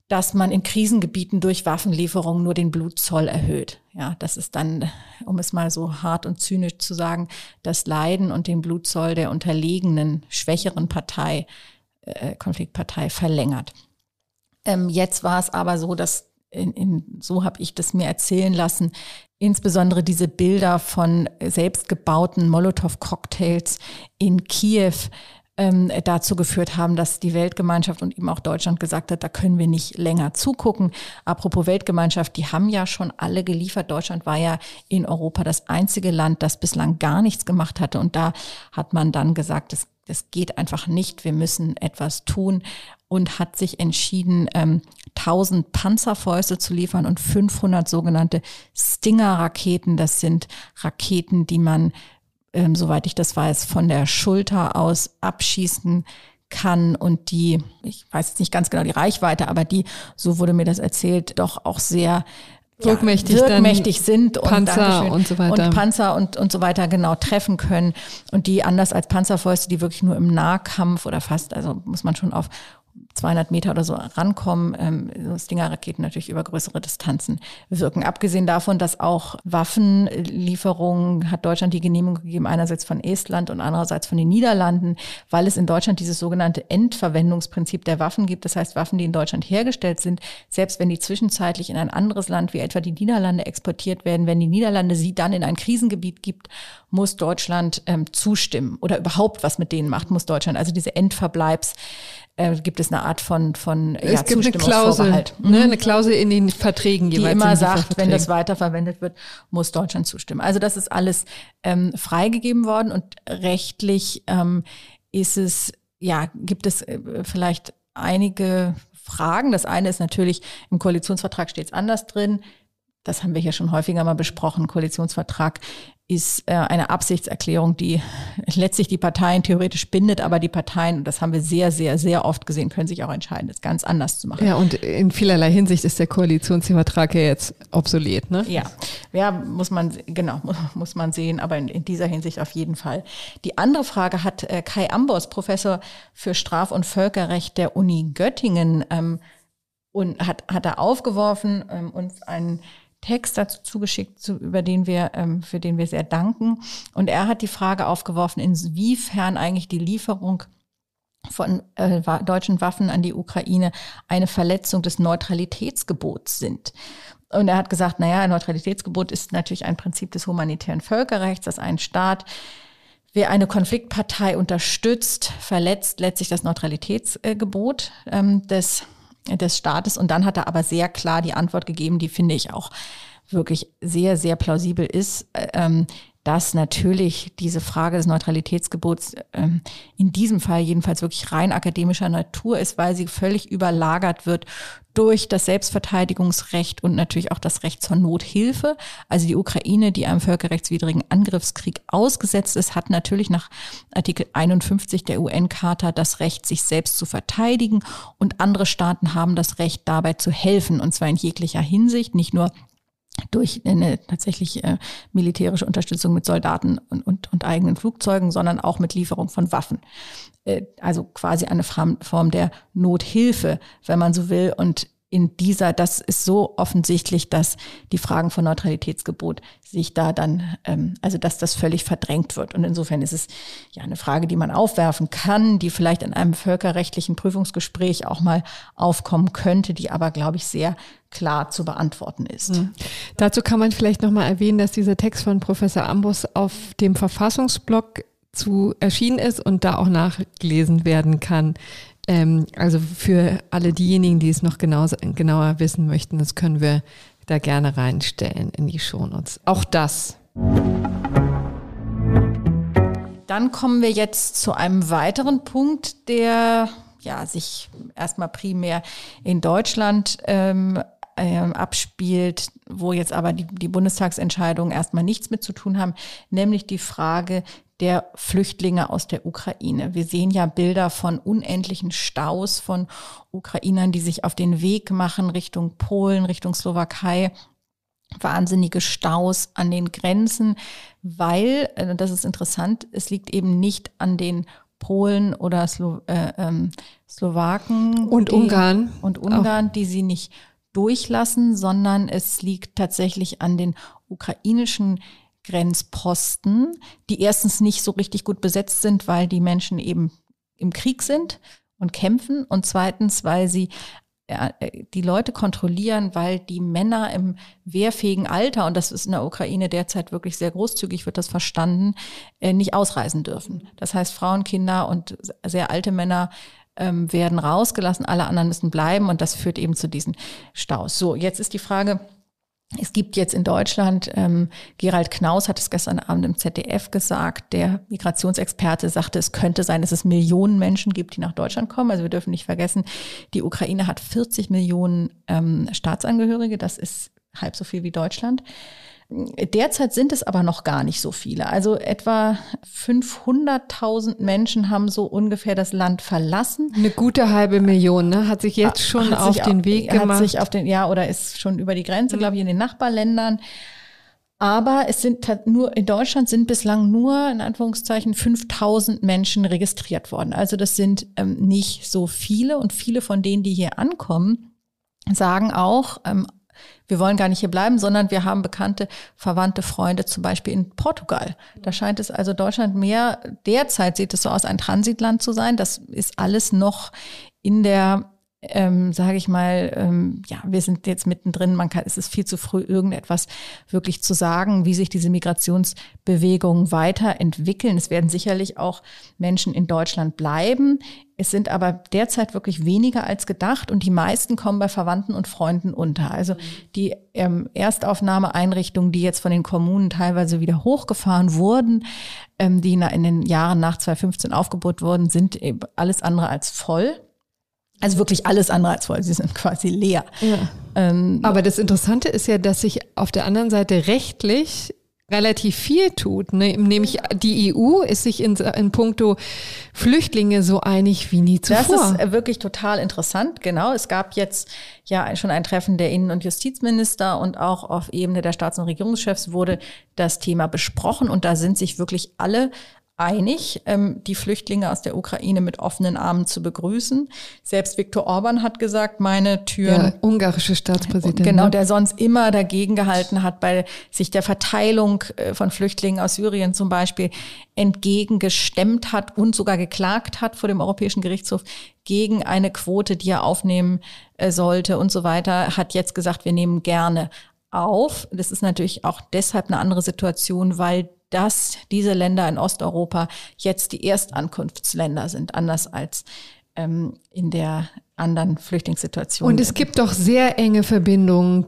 dass man in Krisengebieten durch Waffenlieferungen nur den Blutzoll erhöht. Ja, das ist dann, um es mal so hart und zynisch zu sagen, das Leiden und den Blutzoll der unterlegenen, schwächeren Partei, äh, Konfliktpartei verlängert. Ähm, jetzt war es aber so, dass in, in, so habe ich das mir erzählen lassen, insbesondere diese Bilder von selbstgebauten Molotow-Cocktails in Kiew ähm, dazu geführt haben, dass die Weltgemeinschaft und eben auch Deutschland gesagt hat, da können wir nicht länger zugucken. Apropos Weltgemeinschaft, die haben ja schon alle geliefert. Deutschland war ja in Europa das einzige Land, das bislang gar nichts gemacht hatte. Und da hat man dann gesagt, das, das geht einfach nicht. Wir müssen etwas tun und hat sich entschieden, ähm, 1000 Panzerfäuste zu liefern und 500 sogenannte Stinger-Raketen. Das sind Raketen, die man ähm, soweit ich das weiß, von der Schulter aus abschießen kann und die, ich weiß jetzt nicht ganz genau die Reichweite, aber die, so wurde mir das erzählt, doch auch sehr wirkmächtig, ja, wirkmächtig sind Panzer und, und so weiter. Und Panzer und, und so weiter genau treffen können. Und die anders als Panzerfäuste, die wirklich nur im Nahkampf oder fast, also muss man schon auf 200 Meter oder so rankommen, ähm, so Stinger-Raketen natürlich über größere Distanzen wirken. Abgesehen davon, dass auch Waffenlieferungen hat Deutschland die Genehmigung gegeben, einerseits von Estland und andererseits von den Niederlanden, weil es in Deutschland dieses sogenannte Endverwendungsprinzip der Waffen gibt. Das heißt, Waffen, die in Deutschland hergestellt sind, selbst wenn die zwischenzeitlich in ein anderes Land wie etwa die Niederlande exportiert werden, wenn die Niederlande sie dann in ein Krisengebiet gibt, muss Deutschland ähm, zustimmen oder überhaupt was mit denen macht, muss Deutschland. Also diese Endverbleibs äh, gibt es eine Art von, von es ja, gibt eine Klausel, ne, mhm. eine Klausel in den Verträgen die jeweils. Die immer sagt, wenn das weiterverwendet wird, muss Deutschland zustimmen. Also das ist alles ähm, freigegeben worden und rechtlich ähm, ist es, ja, gibt es äh, vielleicht einige Fragen. Das eine ist natürlich, im Koalitionsvertrag steht es anders drin. Das haben wir hier schon häufiger mal besprochen. Koalitionsvertrag ist äh, eine Absichtserklärung, die letztlich die Parteien theoretisch bindet, aber die Parteien, und das haben wir sehr, sehr, sehr oft gesehen, können sich auch entscheiden, das ganz anders zu machen. Ja, und in vielerlei Hinsicht ist der Koalitionsvertrag ja jetzt obsolet, ne? Ja, ja, muss man, genau, muss man sehen, aber in, in dieser Hinsicht auf jeden Fall. Die andere Frage hat äh, Kai Ambos, Professor für Straf- und Völkerrecht der Uni Göttingen, ähm, und hat, hat er aufgeworfen, ähm, uns einen Text dazu zugeschickt, zu, über den wir, ähm, für den wir sehr danken. Und er hat die Frage aufgeworfen, inwiefern eigentlich die Lieferung von äh, deutschen Waffen an die Ukraine eine Verletzung des Neutralitätsgebots sind. Und er hat gesagt, naja, ein Neutralitätsgebot ist natürlich ein Prinzip des humanitären Völkerrechts, dass ein Staat, wer eine Konfliktpartei unterstützt, verletzt letztlich das Neutralitätsgebot ähm, des des Staates. Und dann hat er aber sehr klar die Antwort gegeben, die finde ich auch wirklich sehr, sehr plausibel ist, ähm, dass natürlich diese Frage des Neutralitätsgebots ähm, in diesem Fall jedenfalls wirklich rein akademischer Natur ist, weil sie völlig überlagert wird durch das Selbstverteidigungsrecht und natürlich auch das Recht zur Nothilfe. Also die Ukraine, die einem völkerrechtswidrigen Angriffskrieg ausgesetzt ist, hat natürlich nach Artikel 51 der UN-Charta das Recht, sich selbst zu verteidigen und andere Staaten haben das Recht, dabei zu helfen und zwar in jeglicher Hinsicht, nicht nur durch eine tatsächlich äh, militärische Unterstützung mit Soldaten und, und, und eigenen Flugzeugen, sondern auch mit Lieferung von Waffen. Äh, also quasi eine Form der Nothilfe, wenn man so will. Und in dieser, das ist so offensichtlich, dass die Fragen von Neutralitätsgebot sich da dann, ähm, also dass das völlig verdrängt wird. Und insofern ist es ja eine Frage, die man aufwerfen kann, die vielleicht in einem völkerrechtlichen Prüfungsgespräch auch mal aufkommen könnte, die aber, glaube ich, sehr klar zu beantworten ist. Mhm. Dazu kann man vielleicht nochmal erwähnen, dass dieser Text von Professor Ambus auf dem Verfassungsblog zu erschienen ist und da auch nachgelesen werden kann. Ähm, also für alle diejenigen, die es noch genau, genauer wissen möchten, das können wir da gerne reinstellen in die Shownotes. Auch das. Dann kommen wir jetzt zu einem weiteren Punkt, der ja sich erstmal primär in Deutschland ähm, äh, abspielt, wo jetzt aber die, die Bundestagsentscheidungen erstmal nichts mit zu tun haben, nämlich die Frage der Flüchtlinge aus der Ukraine. Wir sehen ja Bilder von unendlichen Staus von Ukrainern, die sich auf den Weg machen Richtung Polen, Richtung Slowakei. Wahnsinnige Staus an den Grenzen, weil, äh, das ist interessant, es liegt eben nicht an den Polen oder Slo äh, ähm, Slowaken und die, Ungarn und Ungarn, auch. die sie nicht durchlassen, sondern es liegt tatsächlich an den ukrainischen Grenzposten, die erstens nicht so richtig gut besetzt sind, weil die Menschen eben im Krieg sind und kämpfen und zweitens, weil sie äh, die Leute kontrollieren, weil die Männer im wehrfähigen Alter, und das ist in der Ukraine derzeit wirklich sehr großzügig, wird das verstanden, äh, nicht ausreisen dürfen. Das heißt, Frauen, Kinder und sehr alte Männer ähm, werden rausgelassen, alle anderen müssen bleiben und das führt eben zu diesen Staus. So, jetzt ist die Frage, es gibt jetzt in Deutschland, ähm, Gerald Knaus hat es gestern Abend im ZDF gesagt, der Migrationsexperte sagte, es könnte sein, dass es Millionen Menschen gibt, die nach Deutschland kommen. Also wir dürfen nicht vergessen, die Ukraine hat 40 Millionen ähm, Staatsangehörige, das ist halb so viel wie Deutschland. Derzeit sind es aber noch gar nicht so viele. Also etwa 500.000 Menschen haben so ungefähr das Land verlassen. Eine gute halbe Million, ne? Hat sich jetzt schon hat auf den Weg gemacht. Hat sich auf den, ja, oder ist schon über die Grenze, mhm. glaube ich, in den Nachbarländern. Aber es sind nur, in Deutschland sind bislang nur, in Anführungszeichen, 5000 Menschen registriert worden. Also das sind ähm, nicht so viele und viele von denen, die hier ankommen, sagen auch, ähm, wir wollen gar nicht hier bleiben, sondern wir haben bekannte, verwandte Freunde, zum Beispiel in Portugal. Da scheint es also Deutschland mehr, derzeit sieht es so aus, ein Transitland zu sein. Das ist alles noch in der ähm, sage ich mal, ähm, ja, wir sind jetzt mittendrin, man kann, es ist viel zu früh, irgendetwas wirklich zu sagen, wie sich diese Migrationsbewegungen weiterentwickeln. Es werden sicherlich auch Menschen in Deutschland bleiben. Es sind aber derzeit wirklich weniger als gedacht und die meisten kommen bei Verwandten und Freunden unter. Also die ähm, Erstaufnahmeeinrichtungen, die jetzt von den Kommunen teilweise wieder hochgefahren wurden, ähm, die in den Jahren nach 2015 aufgebaut wurden, sind alles andere als voll. Also wirklich alles andere als voll. Sie sind quasi leer. Ja. Ähm, Aber das Interessante ist ja, dass sich auf der anderen Seite rechtlich relativ viel tut. Ne? Nämlich die EU ist sich in, in puncto Flüchtlinge so einig wie nie zuvor. Das ist äh, wirklich total interessant. Genau. Es gab jetzt ja schon ein Treffen der Innen- und Justizminister und auch auf Ebene der Staats- und Regierungschefs wurde das Thema besprochen und da sind sich wirklich alle einig, ähm, die Flüchtlinge aus der Ukraine mit offenen Armen zu begrüßen. Selbst Viktor Orban hat gesagt, meine Türen. Der ungarische Staatspräsident. Genau, ne? der sonst immer dagegen gehalten hat, bei sich der Verteilung äh, von Flüchtlingen aus Syrien zum Beispiel entgegengestemmt hat und sogar geklagt hat vor dem Europäischen Gerichtshof gegen eine Quote, die er aufnehmen äh, sollte und so weiter, hat jetzt gesagt, wir nehmen gerne auf. Das ist natürlich auch deshalb eine andere Situation, weil dass diese Länder in Osteuropa jetzt die Erstankunftsländer sind, anders als ähm, in der anderen Flüchtlingssituation. Und es gibt doch sehr enge Verbindungen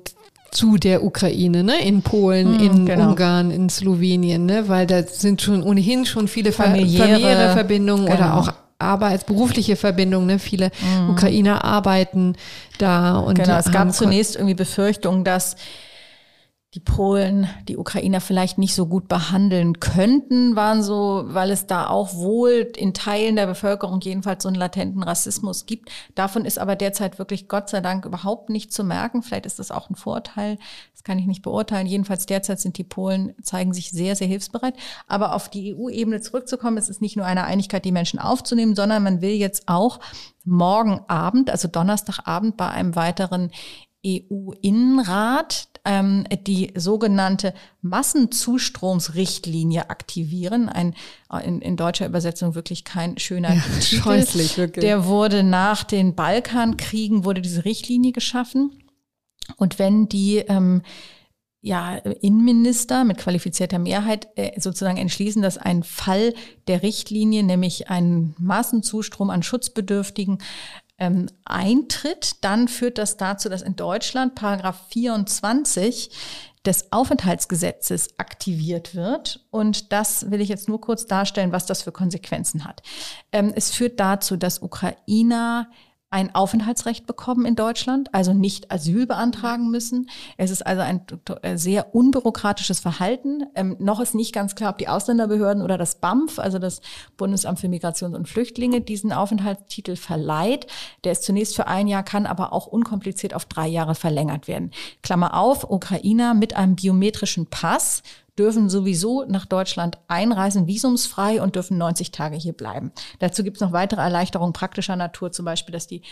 zu der Ukraine, ne? In Polen, mm, in genau. Ungarn, in Slowenien, ne? Weil da sind schon ohnehin schon viele familiäre, familiäre Verbindungen genau. oder auch arbeitsberufliche Verbindungen. Ne? Viele mm. Ukrainer arbeiten da und genau. Es gab zunächst irgendwie Befürchtungen, dass die Polen die Ukrainer vielleicht nicht so gut behandeln könnten, waren so, weil es da auch wohl in Teilen der Bevölkerung jedenfalls so einen latenten Rassismus gibt. Davon ist aber derzeit wirklich Gott sei Dank überhaupt nicht zu merken. Vielleicht ist das auch ein Vorteil. Das kann ich nicht beurteilen. Jedenfalls derzeit sind die Polen, zeigen sich sehr, sehr hilfsbereit. Aber auf die EU-Ebene zurückzukommen, es ist nicht nur eine Einigkeit, die Menschen aufzunehmen, sondern man will jetzt auch morgen Abend, also Donnerstagabend bei einem weiteren EU-Innenrat ähm, die sogenannte Massenzustromsrichtlinie aktivieren. Ein in, in deutscher Übersetzung wirklich kein schöner ja, Titel. Scheußlich, wirklich. Der wurde nach den Balkankriegen wurde diese Richtlinie geschaffen. Und wenn die ähm, ja, Innenminister mit qualifizierter Mehrheit äh, sozusagen entschließen, dass ein Fall der Richtlinie, nämlich ein Massenzustrom an Schutzbedürftigen, ähm, eintritt, dann führt das dazu, dass in Deutschland Paragraph 24 des Aufenthaltsgesetzes aktiviert wird. Und das will ich jetzt nur kurz darstellen, was das für Konsequenzen hat. Ähm, es führt dazu, dass Ukrainer ein Aufenthaltsrecht bekommen in Deutschland, also nicht Asyl beantragen müssen. Es ist also ein sehr unbürokratisches Verhalten. Ähm, noch ist nicht ganz klar, ob die Ausländerbehörden oder das BAMF, also das Bundesamt für Migration und Flüchtlinge, diesen Aufenthaltstitel verleiht. Der ist zunächst für ein Jahr, kann aber auch unkompliziert auf drei Jahre verlängert werden. Klammer auf, Ukrainer mit einem biometrischen Pass dürfen sowieso nach Deutschland einreisen, visumsfrei und dürfen 90 Tage hier bleiben. Dazu gibt es noch weitere Erleichterungen praktischer Natur, zum Beispiel, dass die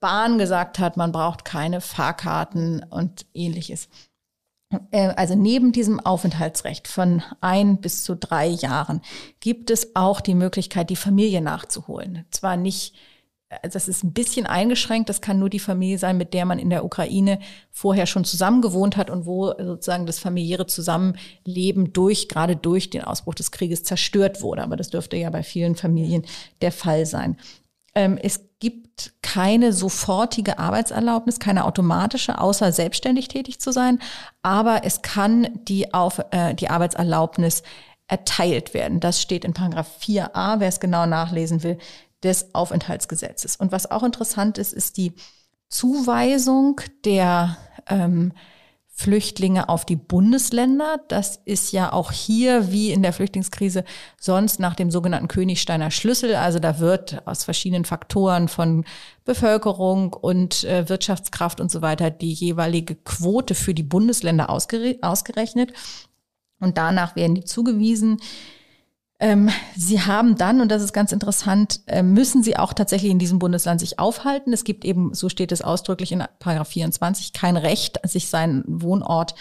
Bahn gesagt hat, man braucht keine Fahrkarten und ähnliches. Äh, also neben diesem Aufenthaltsrecht von ein bis zu drei Jahren gibt es auch die Möglichkeit, die Familie nachzuholen. Zwar nicht das ist ein bisschen eingeschränkt. Das kann nur die Familie sein, mit der man in der Ukraine vorher schon zusammen gewohnt hat und wo sozusagen das familiäre Zusammenleben durch, gerade durch den Ausbruch des Krieges zerstört wurde. Aber das dürfte ja bei vielen Familien der Fall sein. Ähm, es gibt keine sofortige Arbeitserlaubnis, keine automatische, außer selbstständig tätig zu sein. Aber es kann die, Auf, äh, die Arbeitserlaubnis erteilt werden. Das steht in Paragraph 4a, wer es genau nachlesen will, des Aufenthaltsgesetzes. Und was auch interessant ist, ist die Zuweisung der ähm, Flüchtlinge auf die Bundesländer. Das ist ja auch hier wie in der Flüchtlingskrise sonst nach dem sogenannten Königsteiner Schlüssel. Also da wird aus verschiedenen Faktoren von Bevölkerung und äh, Wirtschaftskraft und so weiter die jeweilige Quote für die Bundesländer ausgerechnet. Und danach werden die zugewiesen. Ähm, sie haben dann, und das ist ganz interessant, äh, müssen Sie auch tatsächlich in diesem Bundesland sich aufhalten. Es gibt eben, so steht es ausdrücklich in Paragraph 24, kein Recht, sich seinen Wohnort,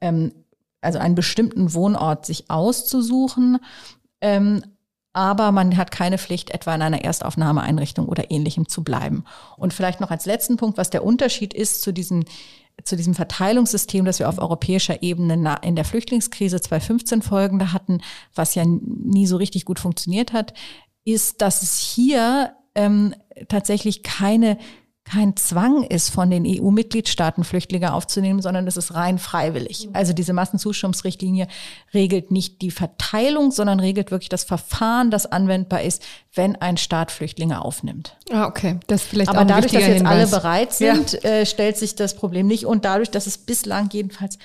ähm, also einen bestimmten Wohnort sich auszusuchen. Ähm, aber man hat keine Pflicht, etwa in einer Erstaufnahmeeinrichtung oder ähnlichem zu bleiben. Und vielleicht noch als letzten Punkt, was der Unterschied ist zu diesen zu diesem Verteilungssystem, das wir auf europäischer Ebene in der Flüchtlingskrise 2015 folgende hatten, was ja nie so richtig gut funktioniert hat, ist, dass es hier ähm, tatsächlich keine kein Zwang ist von den EU-Mitgliedstaaten, Flüchtlinge aufzunehmen, sondern es ist rein freiwillig. Mhm. Also diese Massenzustimmungsrichtlinie regelt nicht die Verteilung, sondern regelt wirklich das Verfahren, das anwendbar ist, wenn ein Staat Flüchtlinge aufnimmt. Ah, okay. Das vielleicht Aber dadurch, dass jetzt Hinweis. alle bereit sind, ja. äh, stellt sich das Problem nicht. Und dadurch, dass es bislang jedenfalls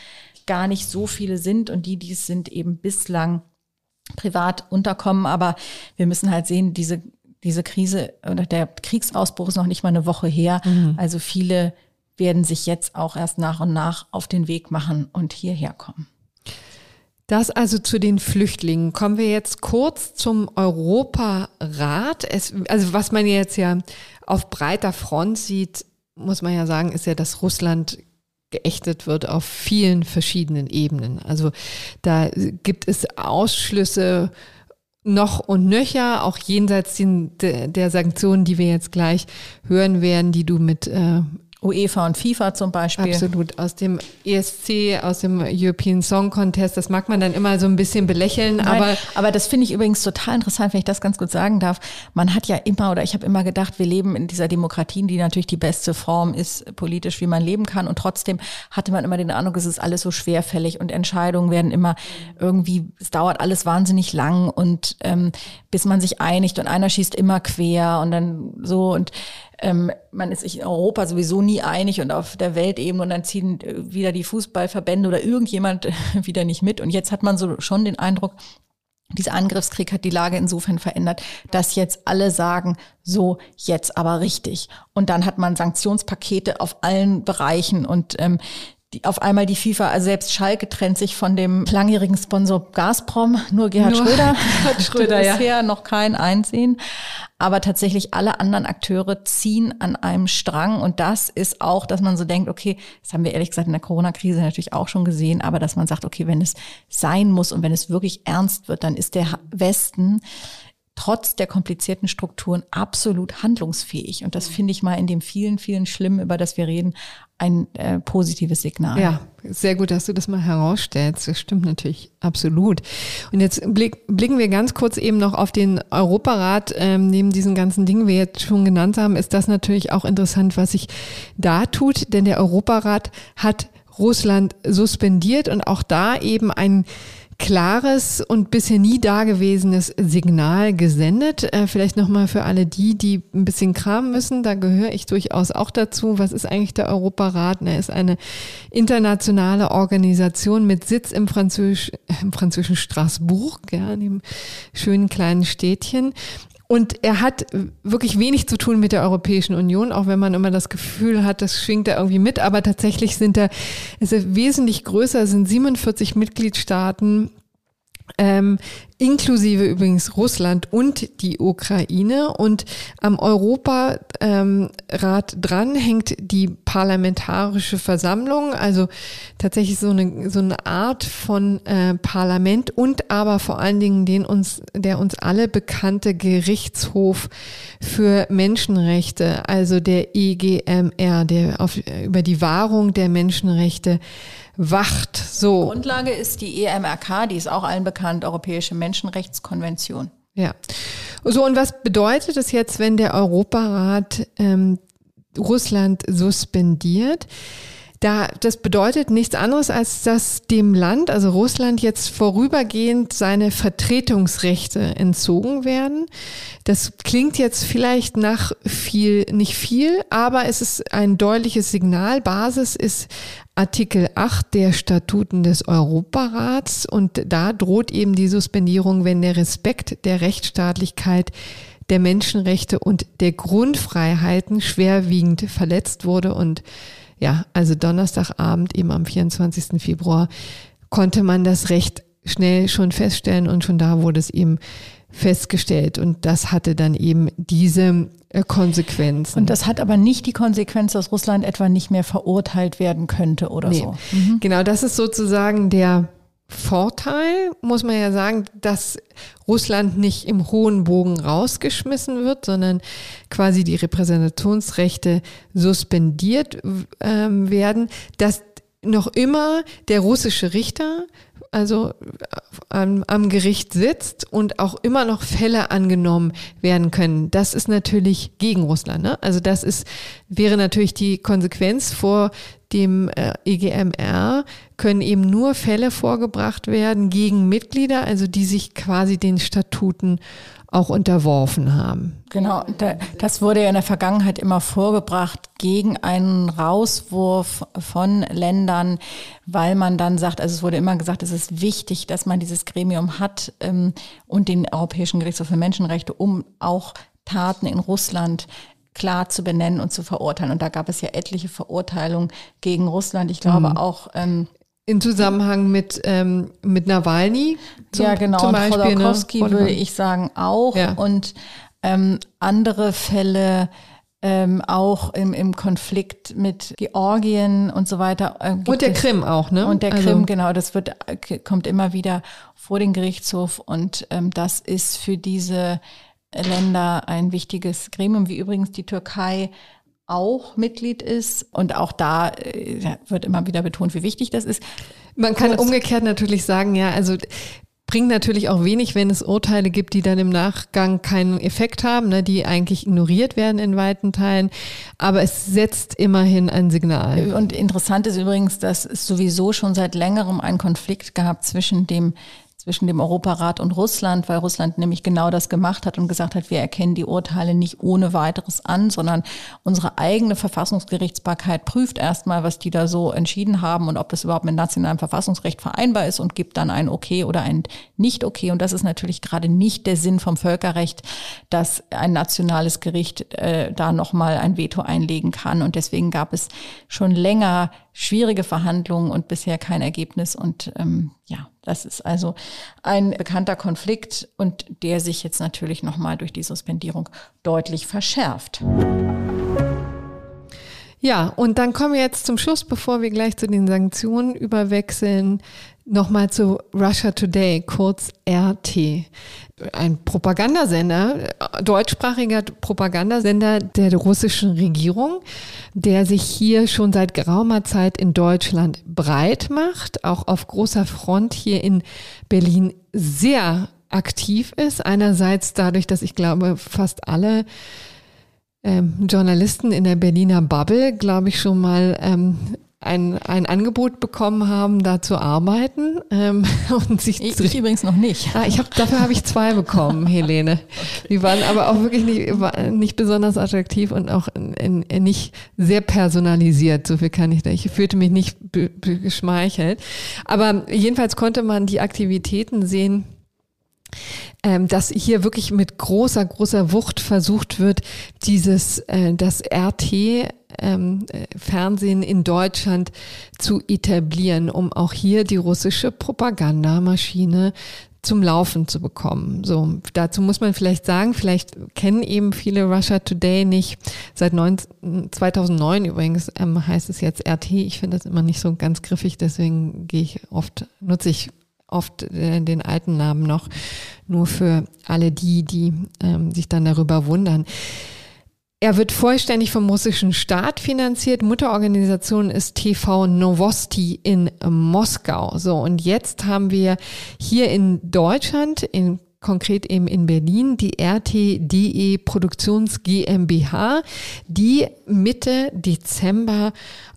gar nicht so viele sind und die, die es sind, eben bislang privat unterkommen. Aber wir müssen halt sehen, diese diese Krise oder der Kriegsausbruch ist noch nicht mal eine Woche her. Mhm. Also viele werden sich jetzt auch erst nach und nach auf den Weg machen und hierher kommen. Das also zu den Flüchtlingen. Kommen wir jetzt kurz zum Europarat. Es, also was man jetzt ja auf breiter Front sieht, muss man ja sagen, ist ja, dass Russland geächtet wird auf vielen verschiedenen Ebenen. Also da gibt es Ausschlüsse noch und nöcher, auch jenseits der Sanktionen, die wir jetzt gleich hören werden, die du mit äh, UEFA und FIFA zum Beispiel. Absolut. Aus dem ESC, aus dem European Song Contest, das mag man dann immer so ein bisschen belächeln, Nein, aber. Aber das finde ich übrigens total interessant, wenn ich das ganz gut sagen darf. Man hat ja immer, oder ich habe immer gedacht, wir leben in dieser Demokratie, die natürlich die beste Form ist, politisch, wie man leben kann. Und trotzdem hatte man immer den Eindruck, es ist alles so schwerfällig und Entscheidungen werden immer irgendwie, es dauert alles wahnsinnig lang und ähm, bis man sich einigt und einer schießt immer quer und dann so und ähm, man ist sich in Europa sowieso nie einig und auf der Weltebene und dann ziehen wieder die Fußballverbände oder irgendjemand [LAUGHS] wieder nicht mit. Und jetzt hat man so schon den Eindruck, dieser Angriffskrieg hat die Lage insofern verändert, dass jetzt alle sagen, so jetzt aber richtig. Und dann hat man Sanktionspakete auf allen Bereichen und ähm, die, auf einmal die FIFA, also selbst Schalke trennt sich von dem langjährigen Sponsor Gazprom, nur Gerhard nur Schröder, [LAUGHS] Gerhard Schröder ja. bisher noch kein Einsehen. Aber tatsächlich alle anderen Akteure ziehen an einem Strang und das ist auch, dass man so denkt, okay, das haben wir ehrlich gesagt in der Corona-Krise natürlich auch schon gesehen, aber dass man sagt, okay, wenn es sein muss und wenn es wirklich ernst wird, dann ist der Westen trotz der komplizierten Strukturen absolut handlungsfähig. Und das finde ich mal in dem vielen, vielen Schlimmen, über das wir reden, ein äh, positives Signal. Ja, sehr gut, dass du das mal herausstellst. Das stimmt natürlich absolut. Und jetzt blick, blicken wir ganz kurz eben noch auf den Europarat. Ähm, neben diesen ganzen Dingen, die wir jetzt schon genannt haben, ist das natürlich auch interessant, was sich da tut. Denn der Europarat hat Russland suspendiert und auch da eben ein klares und bisher nie dagewesenes Signal gesendet. Äh, vielleicht nochmal für alle die, die ein bisschen kramen müssen, da gehöre ich durchaus auch dazu. Was ist eigentlich der Europarat? Er ist eine internationale Organisation mit Sitz im, Französisch, im französischen Straßburg, ja, in dem schönen kleinen Städtchen. Und er hat wirklich wenig zu tun mit der Europäischen Union, auch wenn man immer das Gefühl hat, das schwingt er irgendwie mit. Aber tatsächlich sind er, ist er wesentlich größer, sind 47 Mitgliedstaaten ähm, inklusive übrigens Russland und die Ukraine. Und am Europarat ähm, dran hängt die Parlamentarische Versammlung, also tatsächlich so eine, so eine Art von äh, Parlament und aber vor allen Dingen den uns, der uns alle bekannte Gerichtshof für Menschenrechte, also der EGMR, der auf, über die Wahrung der Menschenrechte wacht. So. Grundlage ist die EMRK, die ist auch allen bekannt, Europäische Menschenrechtskonvention. Ja. So, und was bedeutet es jetzt, wenn der Europarat ähm, Russland suspendiert? Da, das bedeutet nichts anderes, als dass dem Land, also Russland, jetzt vorübergehend seine Vertretungsrechte entzogen werden. Das klingt jetzt vielleicht nach viel, nicht viel, aber es ist ein deutliches Signal. Basis ist Artikel 8 der Statuten des Europarats und da droht eben die Suspendierung, wenn der Respekt der Rechtsstaatlichkeit der Menschenrechte und der Grundfreiheiten schwerwiegend verletzt wurde und ja, also Donnerstagabend, eben am 24. Februar, konnte man das recht schnell schon feststellen und schon da wurde es eben festgestellt. Und das hatte dann eben diese äh, Konsequenzen. Und das hat aber nicht die Konsequenz, dass Russland etwa nicht mehr verurteilt werden könnte oder nee. so. Mhm. Genau, das ist sozusagen der Vorteil, muss man ja sagen, dass Russland nicht im hohen Bogen rausgeschmissen wird, sondern quasi die Repräsentationsrechte suspendiert ähm, werden, dass noch immer der russische Richter also am, am, Gericht sitzt und auch immer noch Fälle angenommen werden können. Das ist natürlich gegen Russland. Ne? Also das ist, wäre natürlich die Konsequenz vor dem äh, EGMR können eben nur Fälle vorgebracht werden gegen Mitglieder, also die sich quasi den Statuten auch unterworfen haben. Genau, das wurde ja in der Vergangenheit immer vorgebracht gegen einen Rauswurf von Ländern, weil man dann sagt, also es wurde immer gesagt, es ist wichtig, dass man dieses Gremium hat ähm, und den Europäischen Gerichtshof für Menschenrechte, um auch Taten in Russland klar zu benennen und zu verurteilen. Und da gab es ja etliche Verurteilungen gegen Russland. Ich glaube mhm. auch. Ähm, in Zusammenhang mit, ähm, mit Nawalny? Zum, ja, genau. Zum Beispiel, und Chodorkowski ne? würde ich sagen auch. Ja. Und ähm, andere Fälle ähm, auch im, im Konflikt mit Georgien und so weiter. Äh, und der es, Krim auch, ne? Und der also. Krim, genau. Das wird, äh, kommt immer wieder vor den Gerichtshof. Und ähm, das ist für diese Länder ein wichtiges Gremium, wie übrigens die Türkei auch Mitglied ist. Und auch da äh, wird immer wieder betont, wie wichtig das ist. Man kann umgekehrt natürlich sagen, ja, also bringt natürlich auch wenig, wenn es Urteile gibt, die dann im Nachgang keinen Effekt haben, ne, die eigentlich ignoriert werden in weiten Teilen. Aber es setzt immerhin ein Signal. Und interessant ist übrigens, dass es sowieso schon seit längerem einen Konflikt gab zwischen dem zwischen dem Europarat und Russland, weil Russland nämlich genau das gemacht hat und gesagt hat, wir erkennen die Urteile nicht ohne weiteres an, sondern unsere eigene Verfassungsgerichtsbarkeit prüft erstmal, was die da so entschieden haben und ob das überhaupt mit nationalem Verfassungsrecht vereinbar ist und gibt dann ein Okay oder ein Nicht-Okay. Und das ist natürlich gerade nicht der Sinn vom Völkerrecht, dass ein nationales Gericht äh, da nochmal ein Veto einlegen kann. Und deswegen gab es schon länger schwierige Verhandlungen und bisher kein Ergebnis. Und ähm, ja, das ist also ein bekannter Konflikt und der sich jetzt natürlich nochmal durch die Suspendierung deutlich verschärft. Ja, und dann kommen wir jetzt zum Schluss, bevor wir gleich zu den Sanktionen überwechseln, nochmal zu Russia Today, kurz RT ein Propagandasender, deutschsprachiger Propagandasender der russischen Regierung, der sich hier schon seit geraumer Zeit in Deutschland breit macht, auch auf großer Front hier in Berlin sehr aktiv ist. Einerseits dadurch, dass ich glaube, fast alle ähm, Journalisten in der Berliner Bubble, glaube ich, schon mal ähm, ein, ein Angebot bekommen haben, da zu arbeiten ähm, [LAUGHS] und sich ich, ich übrigens noch nicht. Ah, ich hab, dafür habe ich zwei bekommen, [LAUGHS] Helene. Okay. Die waren aber auch wirklich nicht, nicht besonders attraktiv und auch in, in, nicht sehr personalisiert. So viel kann ich da. Ich fühlte mich nicht geschmeichelt. Aber jedenfalls konnte man die Aktivitäten sehen, ähm, dass hier wirklich mit großer, großer Wucht versucht wird, dieses, äh, das RT ähm, Fernsehen in Deutschland zu etablieren, um auch hier die russische Propagandamaschine zum Laufen zu bekommen. So, dazu muss man vielleicht sagen, vielleicht kennen eben viele Russia Today nicht. Seit 19, 2009 übrigens ähm, heißt es jetzt RT. Ich finde das immer nicht so ganz griffig, deswegen gehe ich oft, nutze ich oft äh, den alten Namen noch, nur für alle die, die ähm, sich dann darüber wundern. Er wird vollständig vom russischen Staat finanziert. Mutterorganisation ist TV Novosti in Moskau. So, und jetzt haben wir hier in Deutschland, in konkret eben in Berlin, die RTDE Produktions GmbH, die Mitte Dezember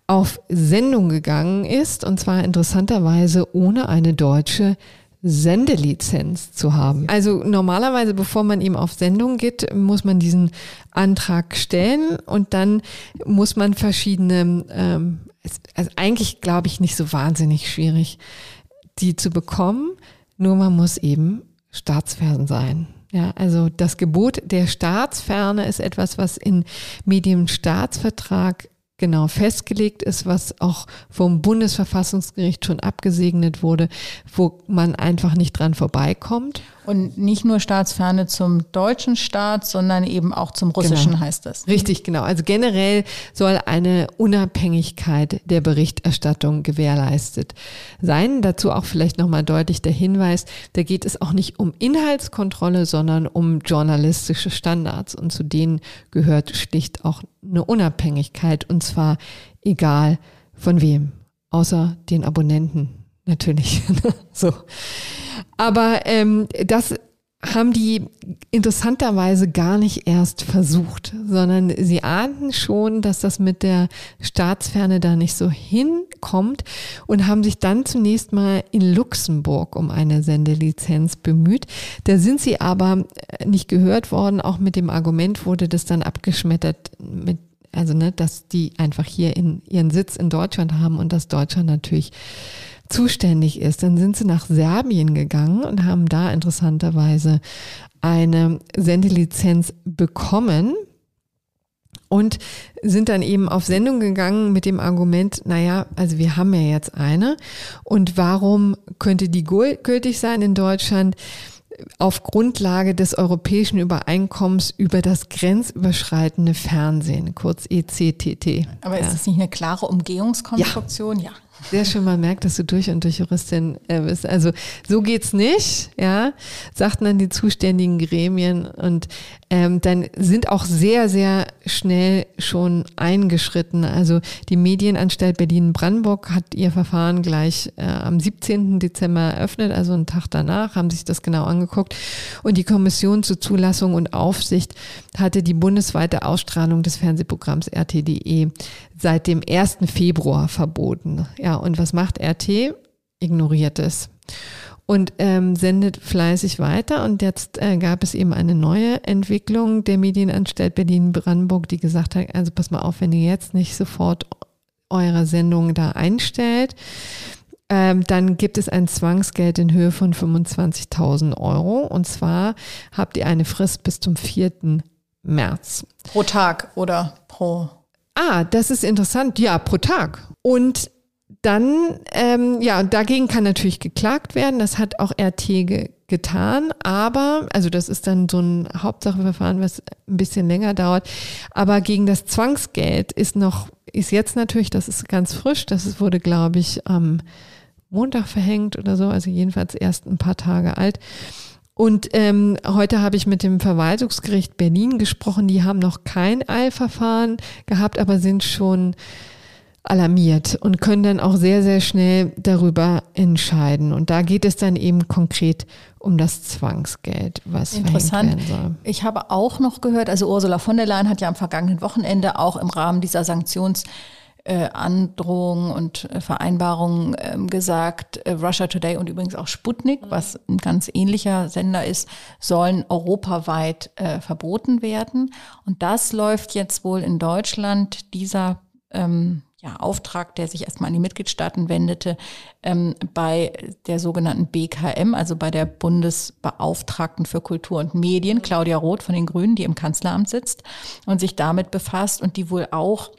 auf Sendung gegangen ist, und zwar interessanterweise ohne eine deutsche Sendelizenz zu haben. Also normalerweise, bevor man ihm auf Sendung geht, muss man diesen Antrag stellen und dann muss man verschiedene, ähm, also eigentlich glaube ich nicht so wahnsinnig schwierig, die zu bekommen. Nur man muss eben staatsfern sein. Ja, also das Gebot der Staatsferne ist etwas, was in Medienstaatsvertrag genau festgelegt ist, was auch vom Bundesverfassungsgericht schon abgesegnet wurde, wo man einfach nicht dran vorbeikommt. Und nicht nur Staatsferne zum deutschen Staat, sondern eben auch zum russischen genau. heißt es. Richtig, genau. Also generell soll eine Unabhängigkeit der Berichterstattung gewährleistet sein. Dazu auch vielleicht nochmal deutlich der Hinweis, da geht es auch nicht um Inhaltskontrolle, sondern um journalistische Standards. Und zu denen gehört schlicht auch eine Unabhängigkeit und zwar egal von wem, außer den Abonnenten natürlich. [LAUGHS] so. Aber ähm, das haben die interessanterweise gar nicht erst versucht, sondern sie ahnten schon, dass das mit der Staatsferne da nicht so hinkommt und haben sich dann zunächst mal in Luxemburg um eine Sendelizenz bemüht. Da sind sie aber nicht gehört worden. Auch mit dem Argument wurde das dann abgeschmettert mit also ne, dass die einfach hier in ihren Sitz in Deutschland haben und dass Deutschland natürlich zuständig ist. Dann sind sie nach Serbien gegangen und haben da interessanterweise eine Sendelizenz bekommen und sind dann eben auf Sendung gegangen mit dem Argument, naja, also wir haben ja jetzt eine und warum könnte die gültig sein in Deutschland? auf Grundlage des europäischen Übereinkommens über das grenzüberschreitende Fernsehen, kurz ECTT. Aber ist das nicht eine klare Umgehungskonstruktion? Ja. ja. Sehr schön, man merkt, dass du durch und durch Juristin äh, bist. Also so geht's nicht, ja, sagten dann die zuständigen Gremien und ähm, dann sind auch sehr, sehr schnell schon eingeschritten. Also die Medienanstalt Berlin-Brandenburg hat ihr Verfahren gleich äh, am 17. Dezember eröffnet, also einen Tag danach, haben sich das genau angeguckt. Und die Kommission zur Zulassung und Aufsicht hatte die bundesweite Ausstrahlung des Fernsehprogramms RTDE seit dem 1. Februar verboten. Ja, und was macht RT? Ignoriert es und ähm, sendet fleißig weiter. Und jetzt äh, gab es eben eine neue Entwicklung der Medienanstalt Berlin-Brandenburg, die gesagt hat, also pass mal auf, wenn ihr jetzt nicht sofort eure Sendung da einstellt, ähm, dann gibt es ein Zwangsgeld in Höhe von 25.000 Euro. Und zwar habt ihr eine Frist bis zum 4. März. Pro Tag oder pro? Ah, das ist interessant. Ja, pro Tag. Und dann, ähm, ja, dagegen kann natürlich geklagt werden. Das hat auch RT ge getan. Aber, also das ist dann so ein Hauptsacheverfahren, was ein bisschen länger dauert. Aber gegen das Zwangsgeld ist noch, ist jetzt natürlich, das ist ganz frisch. Das wurde, glaube ich, am Montag verhängt oder so. Also jedenfalls erst ein paar Tage alt. Und ähm, heute habe ich mit dem Verwaltungsgericht Berlin gesprochen. Die haben noch kein Eilverfahren gehabt, aber sind schon alarmiert und können dann auch sehr, sehr schnell darüber entscheiden. Und da geht es dann eben konkret um das Zwangsgeld, was Interessant. soll. Ich habe auch noch gehört, also Ursula von der Leyen hat ja am vergangenen Wochenende auch im Rahmen dieser Sanktions äh, Androhungen und äh, Vereinbarungen ähm, gesagt, äh, Russia Today und übrigens auch Sputnik, was ein ganz ähnlicher Sender ist, sollen europaweit äh, verboten werden. Und das läuft jetzt wohl in Deutschland, dieser ähm, ja, Auftrag, der sich erstmal an die Mitgliedstaaten wendete, ähm, bei der sogenannten BKM, also bei der Bundesbeauftragten für Kultur und Medien, Claudia Roth von den Grünen, die im Kanzleramt sitzt und sich damit befasst und die wohl auch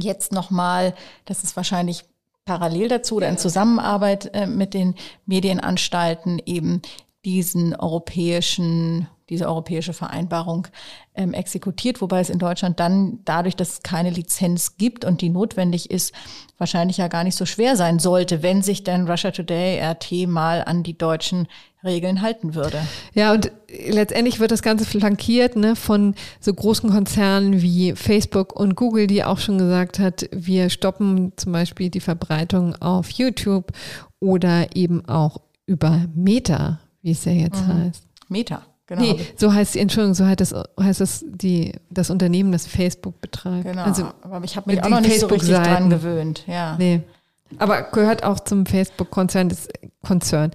jetzt nochmal, das ist wahrscheinlich parallel dazu oder in Zusammenarbeit äh, mit den Medienanstalten eben diesen europäischen diese europäische Vereinbarung ähm, exekutiert, wobei es in Deutschland dann dadurch, dass es keine Lizenz gibt und die notwendig ist, wahrscheinlich ja gar nicht so schwer sein sollte, wenn sich denn Russia Today RT mal an die deutschen Regeln halten würde. Ja, und letztendlich wird das Ganze flankiert ne, von so großen Konzernen wie Facebook und Google, die auch schon gesagt hat, wir stoppen zum Beispiel die Verbreitung auf YouTube oder eben auch über Meta, wie es ja jetzt mhm. heißt. Meta. Genau. Nee, so heißt die, Entschuldigung, so heißt das, heißt das die, das Unternehmen, das Facebook betreibt. Genau, also, aber ich habe mich auch noch nicht so richtig dran gewöhnt. Ja. Nee. Aber gehört auch zum Facebook-Konzern des Konzern.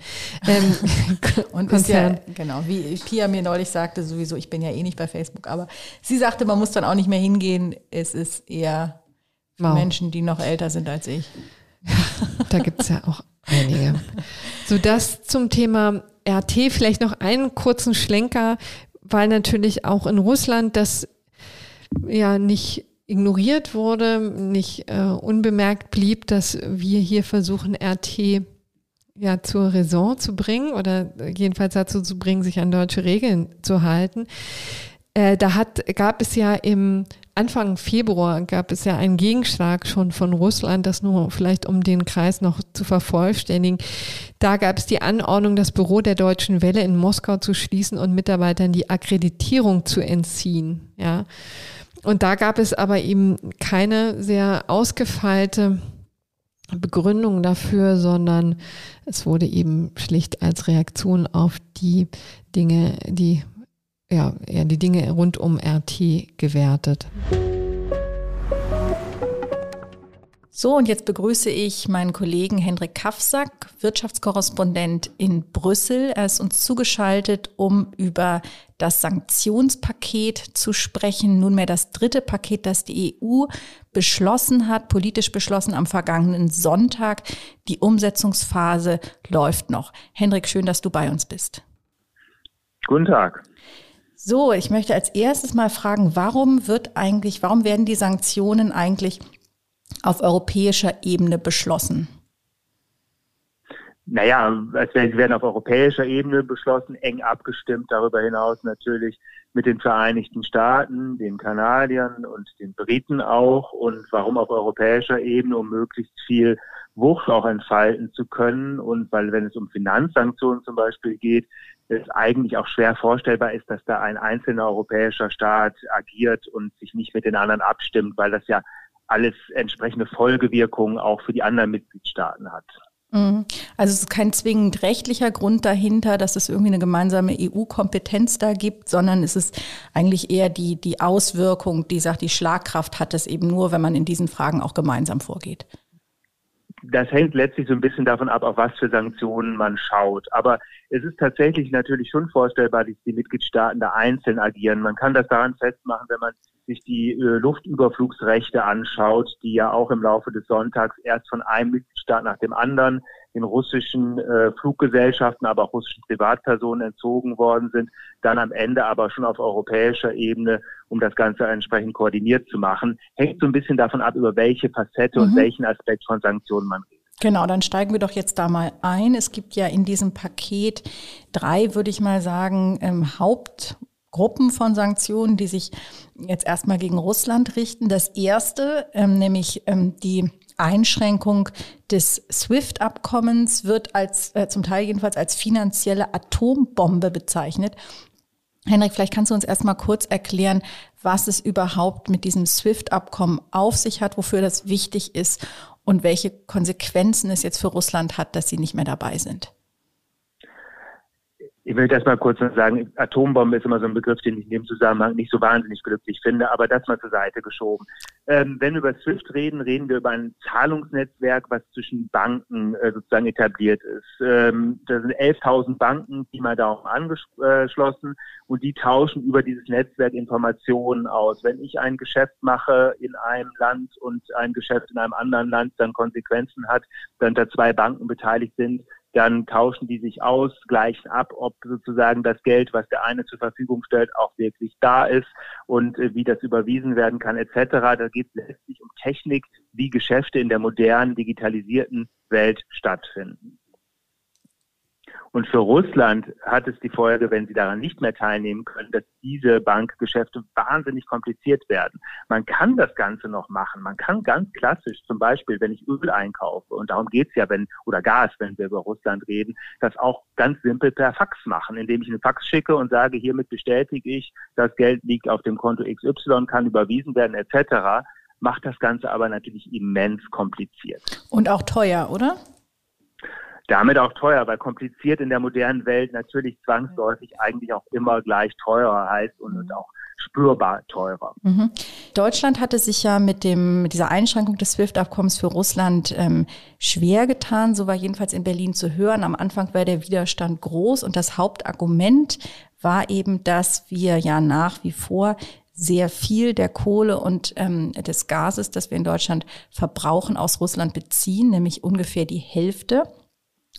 Ähm, [LAUGHS] und Konzern. Ja, genau, wie Pia mir neulich sagte, sowieso, ich bin ja eh nicht bei Facebook, aber sie sagte, man muss dann auch nicht mehr hingehen. Es ist eher für wow. Menschen, die noch älter sind als ich. da gibt es ja auch einige. [LAUGHS] So, das zum Thema RT vielleicht noch einen kurzen Schlenker, weil natürlich auch in Russland das ja nicht ignoriert wurde, nicht äh, unbemerkt blieb, dass wir hier versuchen, RT ja zur Raison zu bringen oder jedenfalls dazu zu bringen, sich an deutsche Regeln zu halten. Äh, da hat, gab es ja im Anfang Februar gab es ja einen Gegenschlag schon von Russland, das nur vielleicht um den Kreis noch zu vervollständigen. Da gab es die Anordnung, das Büro der Deutschen Welle in Moskau zu schließen und Mitarbeitern die Akkreditierung zu entziehen. Ja. Und da gab es aber eben keine sehr ausgefeilte Begründung dafür, sondern es wurde eben schlicht als Reaktion auf die Dinge, die ja, eher die Dinge rund um RT gewertet. So, und jetzt begrüße ich meinen Kollegen Hendrik Kafsack, Wirtschaftskorrespondent in Brüssel. Er ist uns zugeschaltet, um über das Sanktionspaket zu sprechen. Nunmehr das dritte Paket, das die EU beschlossen hat, politisch beschlossen am vergangenen Sonntag. Die Umsetzungsphase läuft noch. Hendrik, schön, dass du bei uns bist. Guten Tag. So, ich möchte als erstes mal fragen, warum wird eigentlich, warum werden die Sanktionen eigentlich auf europäischer Ebene beschlossen? Naja, es werden auf europäischer Ebene beschlossen, eng abgestimmt, darüber hinaus natürlich mit den Vereinigten Staaten, den Kanadiern und den Briten auch. Und warum auf europäischer Ebene, um möglichst viel Wucht auch entfalten zu können. Und weil, wenn es um Finanzsanktionen zum Beispiel geht, es eigentlich auch schwer vorstellbar ist, dass da ein einzelner europäischer Staat agiert und sich nicht mit den anderen abstimmt, weil das ja alles entsprechende Folgewirkungen auch für die anderen Mitgliedstaaten hat. Mhm. Also es ist kein zwingend rechtlicher Grund dahinter, dass es irgendwie eine gemeinsame EU-Kompetenz da gibt, sondern es ist eigentlich eher die, die Auswirkung, die sagt, die Schlagkraft hat es eben nur, wenn man in diesen Fragen auch gemeinsam vorgeht das hängt letztlich so ein bisschen davon ab, auf was für Sanktionen man schaut. Aber es ist tatsächlich natürlich schon vorstellbar, dass die Mitgliedstaaten da einzeln agieren. Man kann das daran festmachen, wenn man sich die äh, Luftüberflugsrechte anschaut, die ja auch im Laufe des Sonntags erst von einem Mitgliedstaat nach dem anderen den russischen äh, Fluggesellschaften, aber auch russischen Privatpersonen entzogen worden sind, dann am Ende aber schon auf europäischer Ebene, um das Ganze entsprechend koordiniert zu machen, hängt so ein bisschen davon ab, über welche Facette mhm. und welchen Aspekt von Sanktionen man redet. Genau, dann steigen wir doch jetzt da mal ein. Es gibt ja in diesem Paket drei, würde ich mal sagen, ähm, Hauptgruppen von Sanktionen, die sich jetzt erstmal gegen Russland richten. Das erste, ähm, nämlich ähm, die Einschränkung des SWIFT-Abkommens wird als, äh, zum Teil jedenfalls als finanzielle Atombombe bezeichnet. Henrik, vielleicht kannst du uns erstmal kurz erklären, was es überhaupt mit diesem SWIFT-Abkommen auf sich hat, wofür das wichtig ist und welche Konsequenzen es jetzt für Russland hat, dass sie nicht mehr dabei sind. Ich will das mal kurz sagen. Atombombe ist immer so ein Begriff, den ich in dem Zusammenhang nicht so wahnsinnig glücklich finde, aber das mal zur Seite geschoben. Ähm, wenn wir über SWIFT reden, reden wir über ein Zahlungsnetzwerk, was zwischen Banken äh, sozusagen etabliert ist. Ähm, da sind 11.000 Banken, die mal darum angeschlossen und die tauschen über dieses Netzwerk Informationen aus. Wenn ich ein Geschäft mache in einem Land und ein Geschäft in einem anderen Land dann Konsequenzen hat, dann da zwei Banken beteiligt sind, dann tauschen die sich aus, gleichen ab, ob sozusagen das Geld, was der eine zur Verfügung stellt, auch wirklich da ist und äh, wie das überwiesen werden kann etc. Da geht es letztlich um Technik, wie Geschäfte in der modernen, digitalisierten Welt stattfinden. Und für Russland hat es die Folge, wenn sie daran nicht mehr teilnehmen können, dass diese Bankgeschäfte wahnsinnig kompliziert werden. Man kann das Ganze noch machen. Man kann ganz klassisch, zum Beispiel, wenn ich Öl einkaufe, und darum geht's ja, wenn, oder Gas, wenn wir über Russland reden, das auch ganz simpel per Fax machen, indem ich einen Fax schicke und sage, hiermit bestätige ich, das Geld liegt auf dem Konto XY, kann überwiesen werden, etc macht das Ganze aber natürlich immens kompliziert. Und auch teuer, oder? Damit auch teuer, weil kompliziert in der modernen Welt natürlich zwangsläufig eigentlich auch immer gleich teurer heißt und, und auch spürbar teurer. Mhm. Deutschland hatte sich ja mit dem mit dieser Einschränkung des SWIFT-Abkommens für Russland ähm, schwer getan. So war jedenfalls in Berlin zu hören. Am Anfang war der Widerstand groß und das Hauptargument war eben, dass wir ja nach wie vor sehr viel der Kohle und ähm, des Gases, das wir in Deutschland verbrauchen, aus Russland beziehen, nämlich ungefähr die Hälfte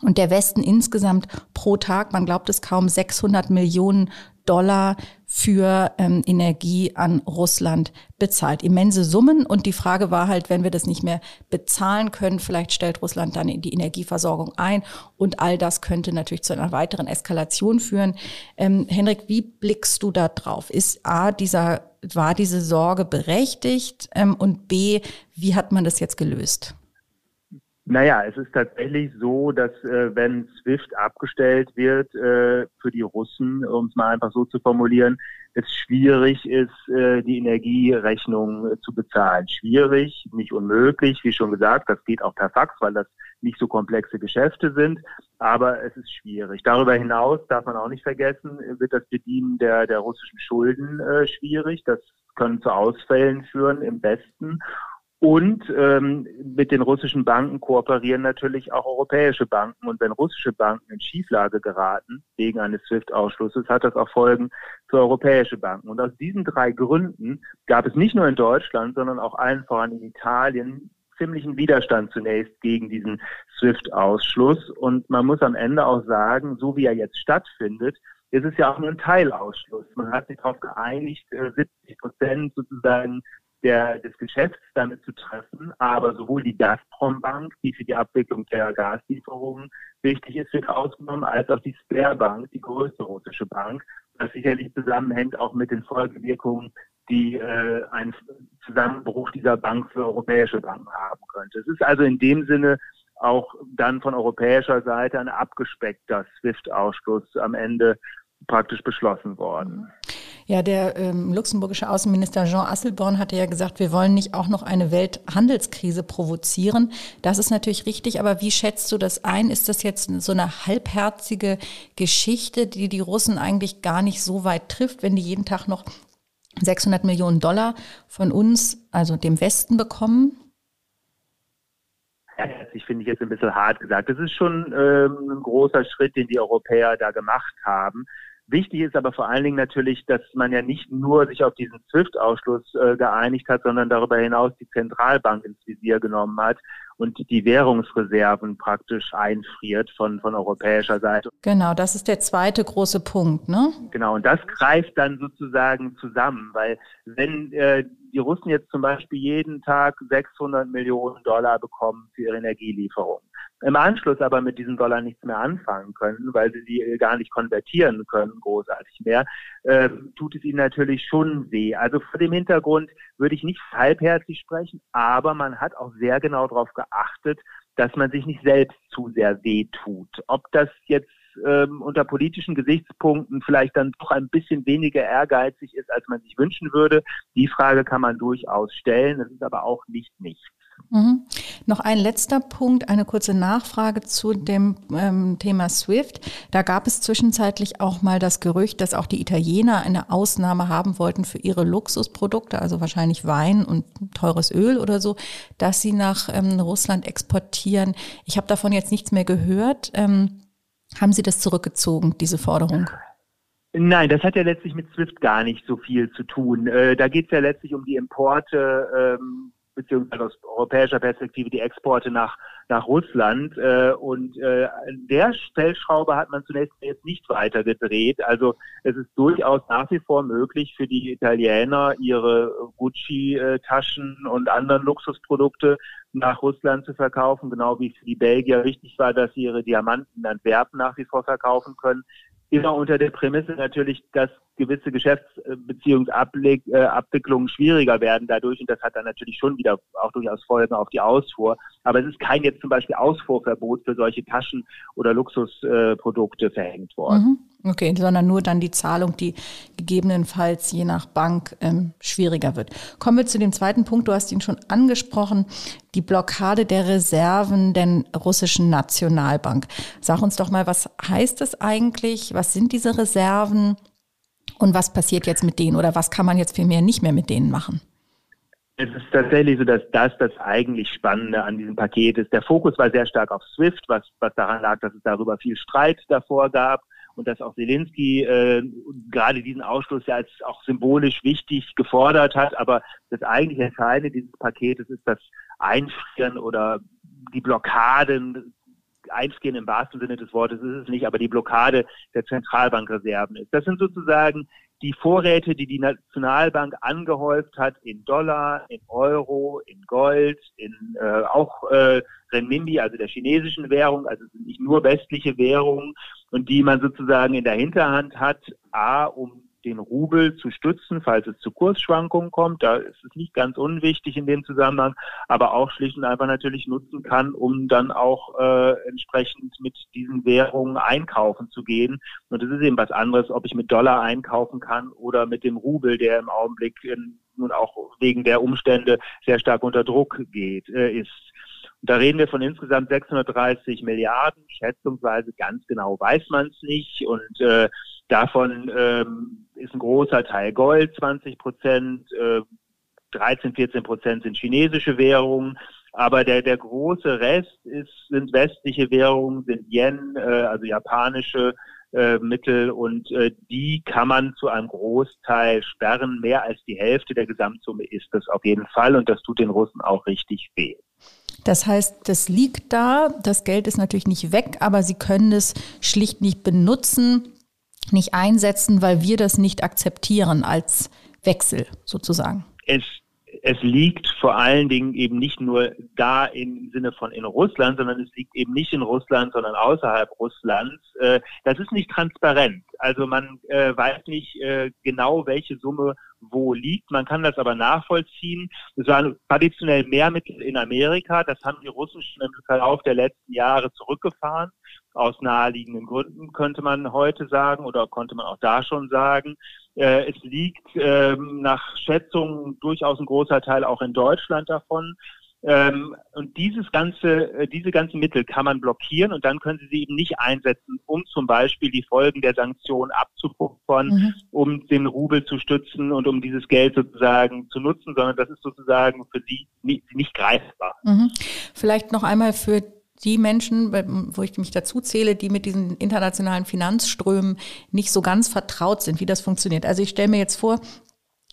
und der Westen insgesamt pro Tag, man glaubt es kaum, 600 Millionen Dollar für ähm, Energie an Russland bezahlt. Immense Summen. Und die Frage war halt, wenn wir das nicht mehr bezahlen können, vielleicht stellt Russland dann die Energieversorgung ein. Und all das könnte natürlich zu einer weiteren Eskalation führen. Ähm, Henrik, wie blickst du da drauf? Ist A, dieser, war diese Sorge berechtigt? Ähm, und B, wie hat man das jetzt gelöst? Naja, es ist tatsächlich so, dass äh, wenn SWIFT abgestellt wird äh, für die Russen, um es mal einfach so zu formulieren, es schwierig ist, äh, die Energierechnung zu bezahlen. Schwierig, nicht unmöglich, wie schon gesagt, das geht auch per Fax, weil das nicht so komplexe Geschäfte sind, aber es ist schwierig. Darüber hinaus darf man auch nicht vergessen, wird das Bedienen der, der russischen Schulden äh, schwierig. Das können zu Ausfällen führen im Westen. Und ähm, mit den russischen Banken kooperieren natürlich auch europäische Banken. Und wenn russische Banken in Schieflage geraten wegen eines SWIFT-Ausschlusses, hat das auch Folgen für europäische Banken. Und aus diesen drei Gründen gab es nicht nur in Deutschland, sondern auch allen voran in Italien ziemlichen Widerstand zunächst gegen diesen SWIFT-Ausschluss. Und man muss am Ende auch sagen, so wie er jetzt stattfindet, ist es ja auch nur ein Teilausschluss. Man hat sich darauf geeinigt, 70 äh, Prozent sozusagen der, des Geschäfts damit zu treffen. Aber sowohl die Gazprom-Bank, die für die Abwicklung der Gaslieferungen wichtig ist, wird ausgenommen, als auch die Sperrbank, die größte russische Bank, was sicherlich zusammenhängt auch mit den Folgewirkungen, die äh, ein Zusammenbruch dieser Bank für europäische Banken haben könnte. Es ist also in dem Sinne auch dann von europäischer Seite ein abgespeckter SWIFT-Ausschluss am Ende praktisch beschlossen worden. Ja, der ähm, luxemburgische Außenminister Jean Asselborn hatte ja gesagt, wir wollen nicht auch noch eine Welthandelskrise provozieren. Das ist natürlich richtig, aber wie schätzt du das ein? Ist das jetzt so eine halbherzige Geschichte, die die Russen eigentlich gar nicht so weit trifft, wenn die jeden Tag noch 600 Millionen Dollar von uns, also dem Westen, bekommen? ich finde ich jetzt ein bisschen hart gesagt. Das ist schon ähm, ein großer Schritt, den die Europäer da gemacht haben. Wichtig ist aber vor allen Dingen natürlich, dass man ja nicht nur sich auf diesen SWIFT-Ausschluss äh, geeinigt hat, sondern darüber hinaus die Zentralbank ins Visier genommen hat und die Währungsreserven praktisch einfriert von, von europäischer Seite. Genau, das ist der zweite große Punkt, ne? Genau, und das greift dann sozusagen zusammen, weil wenn äh, die Russen jetzt zum Beispiel jeden Tag 600 Millionen Dollar bekommen für ihre Energielieferung, im Anschluss aber mit diesem Dollar nichts mehr anfangen können, weil sie die gar nicht konvertieren können, großartig mehr, äh, tut es ihnen natürlich schon weh. Also vor dem Hintergrund würde ich nicht halbherzig sprechen, aber man hat auch sehr genau darauf geachtet, dass man sich nicht selbst zu sehr weh tut. Ob das jetzt ähm, unter politischen Gesichtspunkten vielleicht dann doch ein bisschen weniger ehrgeizig ist, als man sich wünschen würde. Die Frage kann man durchaus stellen. Das ist aber auch nicht nichts. Mhm. Noch ein letzter Punkt, eine kurze Nachfrage zu dem ähm, Thema SWIFT. Da gab es zwischenzeitlich auch mal das Gerücht, dass auch die Italiener eine Ausnahme haben wollten für ihre Luxusprodukte, also wahrscheinlich Wein und teures Öl oder so, dass sie nach ähm, Russland exportieren. Ich habe davon jetzt nichts mehr gehört. Ähm, haben Sie das zurückgezogen, diese Forderung? Nein, das hat ja letztlich mit SWIFT gar nicht so viel zu tun. Äh, da geht es ja letztlich um die Importe ähm, beziehungsweise aus europäischer Perspektive die Exporte nach, nach Russland. Äh, und äh, der Stellschraube hat man zunächst jetzt nicht weiter gedreht. Also es ist durchaus nach wie vor möglich für die Italiener, ihre Gucci-Taschen und anderen Luxusprodukte nach Russland zu verkaufen, genau wie für die Belgier wichtig war, dass sie ihre Diamanten in Antwerpen nach wie vor verkaufen können immer unter der Prämisse natürlich, dass gewisse Geschäftsbeziehungsabwicklungen schwieriger werden dadurch und das hat dann natürlich schon wieder auch durchaus Folgen auf die Ausfuhr. Aber es ist kein jetzt zum Beispiel Ausfuhrverbot für solche Taschen oder Luxusprodukte verhängt worden. Mhm. Okay, sondern nur dann die Zahlung, die gegebenenfalls je nach Bank ähm, schwieriger wird. Kommen wir zu dem zweiten Punkt. Du hast ihn schon angesprochen, die Blockade der Reserven der russischen Nationalbank. Sag uns doch mal, was heißt das eigentlich? Was sind diese Reserven? Und was passiert jetzt mit denen? Oder was kann man jetzt vielmehr nicht mehr mit denen machen? Es ist tatsächlich so, dass das das eigentlich Spannende an diesem Paket ist. Der Fokus war sehr stark auf SWIFT, was, was daran lag, dass es darüber viel Streit davor gab und dass auch Zelensky äh, gerade diesen Ausschluss ja als auch symbolisch wichtig gefordert hat. Aber das eigentlich Entscheidende dieses Paketes ist das Einfrieren oder die Blockaden Einfrieren im wahrsten Sinne des Wortes ist es nicht, aber die Blockade der Zentralbankreserven ist. Das sind sozusagen die Vorräte, die die Nationalbank angehäuft hat in Dollar, in Euro, in Gold, in äh, auch äh, Renminbi, also der chinesischen Währung, also sind nicht nur westliche Währungen und die man sozusagen in der Hinterhand hat, a, um den Rubel zu stützen, falls es zu Kursschwankungen kommt. Da ist es nicht ganz unwichtig in dem Zusammenhang, aber auch schlicht und einfach natürlich nutzen kann, um dann auch äh, entsprechend mit diesen Währungen einkaufen zu gehen. Und es ist eben was anderes, ob ich mit Dollar einkaufen kann oder mit dem Rubel, der im Augenblick in, nun auch wegen der Umstände sehr stark unter Druck geht, äh, ist. Da reden wir von insgesamt 630 Milliarden, schätzungsweise ganz genau weiß man es nicht. Und äh, davon ähm, ist ein großer Teil Gold, 20 Prozent, äh, 13, 14 Prozent sind chinesische Währungen. Aber der, der große Rest ist, sind westliche Währungen, sind Yen, äh, also japanische äh, Mittel und äh, die kann man zu einem Großteil sperren. Mehr als die Hälfte der Gesamtsumme ist das auf jeden Fall und das tut den Russen auch richtig weh. Das heißt, das liegt da, das Geld ist natürlich nicht weg, aber sie können es schlicht nicht benutzen, nicht einsetzen, weil wir das nicht akzeptieren als Wechsel sozusagen. Es es liegt vor allen Dingen eben nicht nur da im Sinne von in Russland, sondern es liegt eben nicht in Russland, sondern außerhalb Russlands. Äh, das ist nicht transparent. Also man äh, weiß nicht äh, genau, welche Summe wo liegt. Man kann das aber nachvollziehen. Es waren traditionell mehr Mittel in Amerika. Das haben die Russen schon im Verlauf der letzten Jahre zurückgefahren. Aus naheliegenden Gründen könnte man heute sagen oder konnte man auch da schon sagen. Äh, es liegt ähm, nach Schätzungen durchaus ein großer Teil auch in Deutschland davon. Ähm, und dieses ganze, äh, diese ganzen Mittel kann man blockieren und dann können Sie sie eben nicht einsetzen, um zum Beispiel die Folgen der Sanktionen abzupuffern, mhm. um den Rubel zu stützen und um dieses Geld sozusagen zu nutzen, sondern das ist sozusagen für Sie nicht, nicht greifbar. Mhm. Vielleicht noch einmal für die Menschen, wo ich mich dazu zähle, die mit diesen internationalen Finanzströmen nicht so ganz vertraut sind, wie das funktioniert. Also ich stelle mir jetzt vor,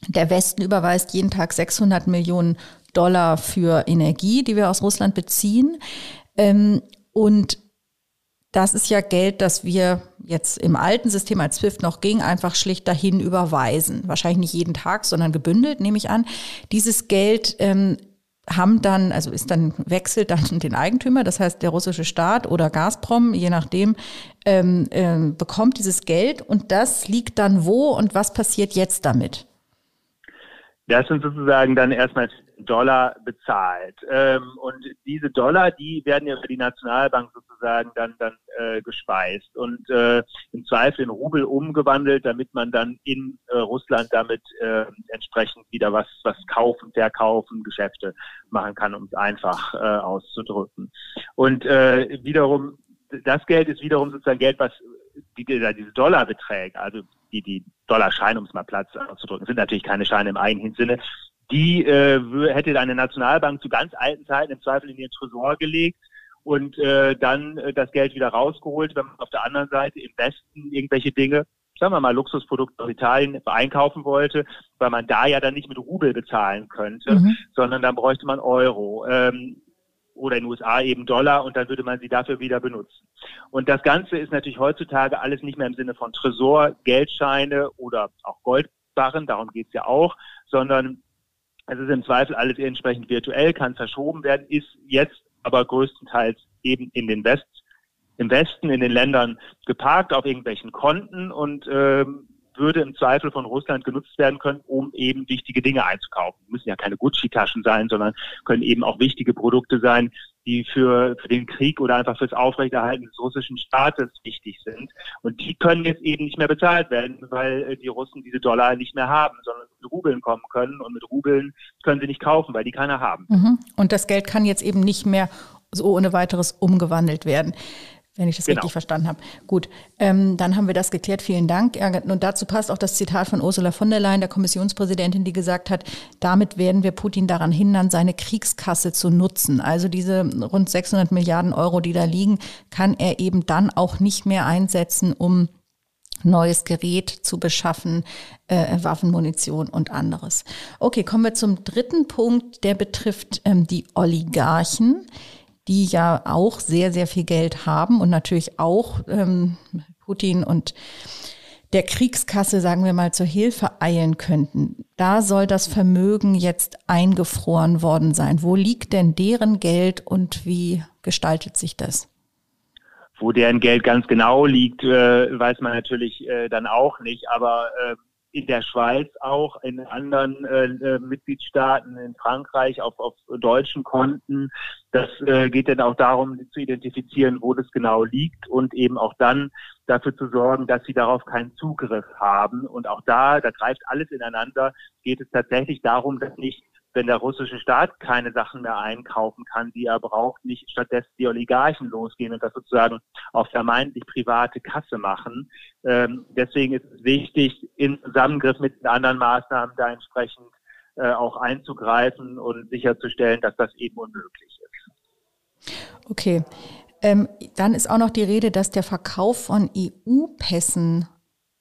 der Westen überweist jeden Tag 600 Millionen Dollar für Energie, die wir aus Russland beziehen. Ähm, und das ist ja Geld, das wir jetzt im alten System als SWIFT noch ging, einfach schlicht dahin überweisen. Wahrscheinlich nicht jeden Tag, sondern gebündelt, nehme ich an. Dieses Geld ähm, haben dann, also ist dann, wechselt dann [LAUGHS] den Eigentümer, das heißt der russische Staat oder Gazprom, je nachdem, ähm, ähm, bekommt dieses Geld und das liegt dann wo und was passiert jetzt damit? Das sind sozusagen dann erstmal Dollar bezahlt. Ähm, und diese Dollar, die werden ja über die Nationalbank sozusagen dann, dann äh, gespeist und äh, im Zweifel in Rubel umgewandelt, damit man dann in äh, Russland damit äh, entsprechend wieder was, was kaufen, verkaufen, Geschäfte machen kann, um es einfach äh, auszudrücken. Und äh, wiederum, das Geld ist wiederum sozusagen Geld, was die, diese Dollarbeträge, also die, die Dollarscheine, um es mal Platz auszudrücken, sind natürlich keine Scheine im eigentlichen Sinne, die äh, hätte eine Nationalbank zu ganz alten Zeiten im Zweifel in ihren Tresor gelegt und äh, dann äh, das Geld wieder rausgeholt, wenn man auf der anderen Seite im Westen irgendwelche Dinge, sagen wir mal Luxusprodukte aus Italien einkaufen wollte, weil man da ja dann nicht mit Rubel bezahlen könnte, mhm. sondern dann bräuchte man Euro. Ähm, oder in den USA eben Dollar und dann würde man sie dafür wieder benutzen. Und das Ganze ist natürlich heutzutage alles nicht mehr im Sinne von Tresor, Geldscheine oder auch Goldbarren, darum geht's ja auch, sondern es ist im Zweifel alles entsprechend virtuell, kann verschoben werden, ist jetzt aber größtenteils eben in den West, im Westen, in den Ländern geparkt auf irgendwelchen Konten und ähm, würde im Zweifel von Russland genutzt werden können, um eben wichtige Dinge einzukaufen. Müssen ja keine Gucci-Taschen sein, sondern können eben auch wichtige Produkte sein, die für, für den Krieg oder einfach fürs Aufrechterhalten des russischen Staates wichtig sind. Und die können jetzt eben nicht mehr bezahlt werden, weil äh, die Russen diese Dollar nicht mehr haben, sondern mit Rubeln kommen können. Und mit Rubeln können sie nicht kaufen, weil die keiner haben. Mhm. Und das Geld kann jetzt eben nicht mehr so ohne weiteres umgewandelt werden wenn ich das genau. richtig verstanden habe. Gut, ähm, dann haben wir das geklärt. Vielen Dank. Und dazu passt auch das Zitat von Ursula von der Leyen, der Kommissionspräsidentin, die gesagt hat, damit werden wir Putin daran hindern, seine Kriegskasse zu nutzen. Also diese rund 600 Milliarden Euro, die da liegen, kann er eben dann auch nicht mehr einsetzen, um neues Gerät zu beschaffen, äh, Waffenmunition und anderes. Okay, kommen wir zum dritten Punkt, der betrifft ähm, die Oligarchen die ja auch sehr, sehr viel Geld haben und natürlich auch ähm, Putin und der Kriegskasse, sagen wir mal, zur Hilfe eilen könnten. Da soll das Vermögen jetzt eingefroren worden sein. Wo liegt denn deren Geld und wie gestaltet sich das? Wo deren Geld ganz genau liegt, äh, weiß man natürlich äh, dann auch nicht. Aber äh, in der Schweiz auch, in anderen äh, äh, Mitgliedstaaten, in Frankreich, auf, auf deutschen Konten. Das äh, geht dann auch darum, zu identifizieren, wo das genau liegt und eben auch dann dafür zu sorgen, dass sie darauf keinen Zugriff haben. Und auch da, da greift alles ineinander, geht es tatsächlich darum, dass nicht wenn der russische Staat keine Sachen mehr einkaufen kann, die er braucht, nicht stattdessen die Oligarchen losgehen und das sozusagen auf vermeintlich private Kasse machen. Ähm, deswegen ist es wichtig, in Zusammengriff mit den anderen Maßnahmen da entsprechend äh, auch einzugreifen und sicherzustellen, dass das eben unmöglich ist. Okay. Ähm, dann ist auch noch die Rede, dass der Verkauf von EU-Pässen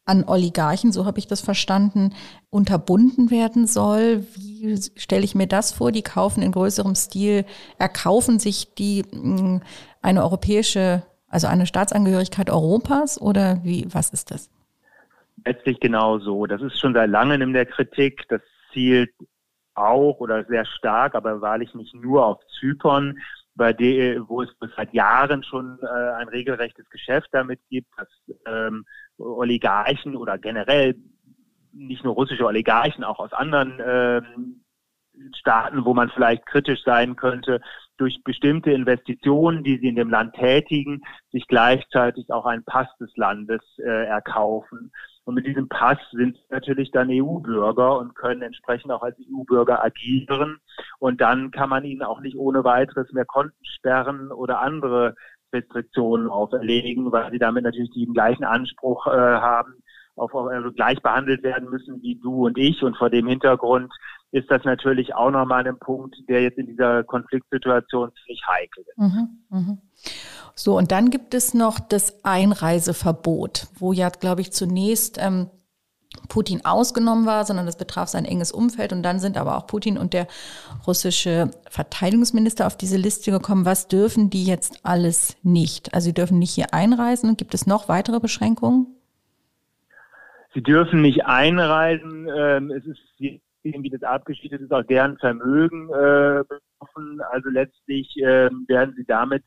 an Oligarchen, so habe ich das verstanden, unterbunden werden soll. Wie stelle ich mir das vor? Die kaufen in größerem Stil, erkaufen sich die mm, eine europäische, also eine Staatsangehörigkeit Europas oder wie, was ist das? Letztlich genau so. Das ist schon seit langem in der Kritik. Das zielt auch oder sehr stark, aber wahrlich nicht nur auf Zypern, bei der, wo es seit Jahren schon äh, ein regelrechtes Geschäft damit gibt, dass ähm, Oligarchen oder generell nicht nur russische Oligarchen, auch aus anderen ähm, Staaten, wo man vielleicht kritisch sein könnte, durch bestimmte Investitionen, die sie in dem Land tätigen, sich gleichzeitig auch einen Pass des Landes äh, erkaufen. Und mit diesem Pass sind natürlich dann EU-Bürger und können entsprechend auch als EU-Bürger agieren. Und dann kann man ihnen auch nicht ohne weiteres mehr Konten sperren oder andere Restriktionen auferlegen, weil sie damit natürlich den gleichen Anspruch äh, haben, auf, also gleich behandelt werden müssen wie du und ich. Und vor dem Hintergrund ist das natürlich auch nochmal ein Punkt, der jetzt in dieser Konfliktsituation ziemlich heikel ist. Mhm, mh. So, und dann gibt es noch das Einreiseverbot, wo ja, glaube ich, zunächst ähm, Putin ausgenommen war, sondern das betraf sein enges Umfeld. Und dann sind aber auch Putin und der russische Verteidigungsminister auf diese Liste gekommen. Was dürfen die jetzt alles nicht? Also sie dürfen nicht hier einreisen. Gibt es noch weitere Beschränkungen? Sie dürfen nicht einreisen. Ähm, es ist wie das abgeschieden ist, auch deren Vermögen äh, betroffen. Also letztlich äh, werden sie damit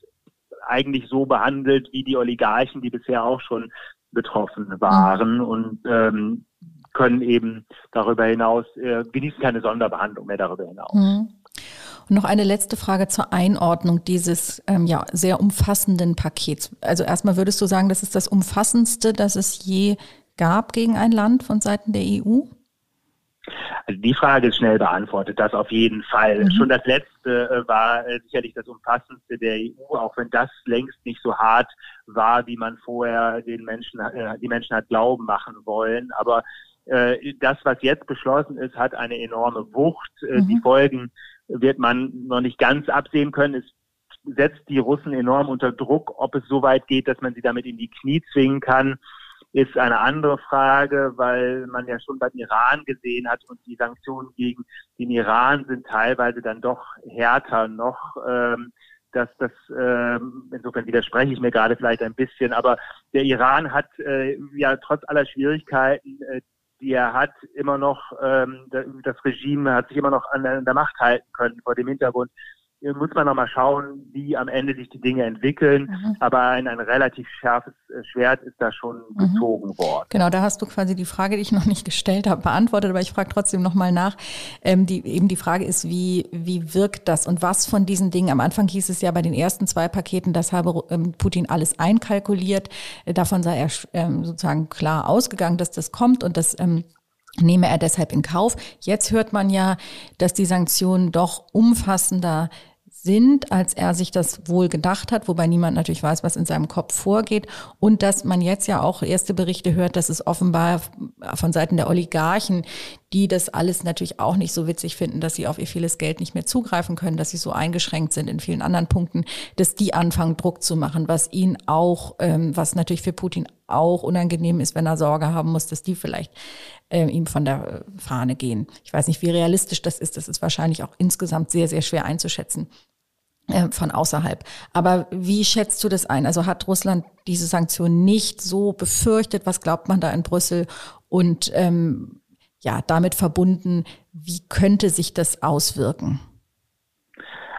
eigentlich so behandelt wie die Oligarchen, die bisher auch schon betroffen waren. Mhm. Und ähm, können eben darüber hinaus, äh, genießen keine Sonderbehandlung mehr darüber hinaus. Mhm. Und noch eine letzte Frage zur Einordnung dieses ähm, ja, sehr umfassenden Pakets. Also erstmal würdest du sagen, das ist das umfassendste, das es je gab gegen ein Land von Seiten der EU? Also die Frage ist schnell beantwortet, das auf jeden Fall. Mhm. Schon das letzte äh, war äh, sicherlich das umfassendste der EU, auch wenn das längst nicht so hart war, wie man vorher den Menschen, äh, die Menschen hat glauben machen wollen. Aber das, was jetzt beschlossen ist, hat eine enorme Wucht. Mhm. Die Folgen wird man noch nicht ganz absehen können. Es setzt die Russen enorm unter Druck. Ob es so weit geht, dass man sie damit in die Knie zwingen kann, ist eine andere Frage, weil man ja schon beim Iran gesehen hat und die Sanktionen gegen den Iran sind teilweise dann doch härter noch. Ähm, dass das ähm, insofern widerspreche ich mir gerade vielleicht ein bisschen, aber der Iran hat äh, ja trotz aller Schwierigkeiten, äh, die er hat, immer noch ähm, das Regime hat sich immer noch an der Macht halten können vor dem Hintergrund muss man nochmal schauen, wie am Ende sich die Dinge entwickeln. Mhm. Aber ein, ein relativ scharfes äh, Schwert ist da schon mhm. gezogen worden. Genau, da hast du quasi die Frage, die ich noch nicht gestellt habe, beantwortet, aber ich frage trotzdem nochmal nach. Ähm, die, eben die Frage ist, wie, wie wirkt das und was von diesen Dingen? Am Anfang hieß es ja bei den ersten zwei Paketen, das habe ähm, Putin alles einkalkuliert. Äh, davon sei er ähm, sozusagen klar ausgegangen, dass das kommt und das ähm, nehme er deshalb in Kauf. Jetzt hört man ja, dass die Sanktionen doch umfassender sind, als er sich das wohl gedacht hat, wobei niemand natürlich weiß, was in seinem Kopf vorgeht. Und dass man jetzt ja auch erste Berichte hört, dass es offenbar von Seiten der Oligarchen, die das alles natürlich auch nicht so witzig finden, dass sie auf ihr vieles Geld nicht mehr zugreifen können, dass sie so eingeschränkt sind in vielen anderen Punkten, dass die anfangen, Druck zu machen, was ihn auch, ähm, was natürlich für Putin auch unangenehm ist, wenn er Sorge haben muss, dass die vielleicht äh, ihm von der Fahne gehen. Ich weiß nicht, wie realistisch das ist. Das ist wahrscheinlich auch insgesamt sehr, sehr schwer einzuschätzen. Äh, von außerhalb. Aber wie schätzt du das ein? Also hat Russland diese Sanktionen nicht so befürchtet? Was glaubt man da in Brüssel? Und ähm, ja, damit verbunden, wie könnte sich das auswirken?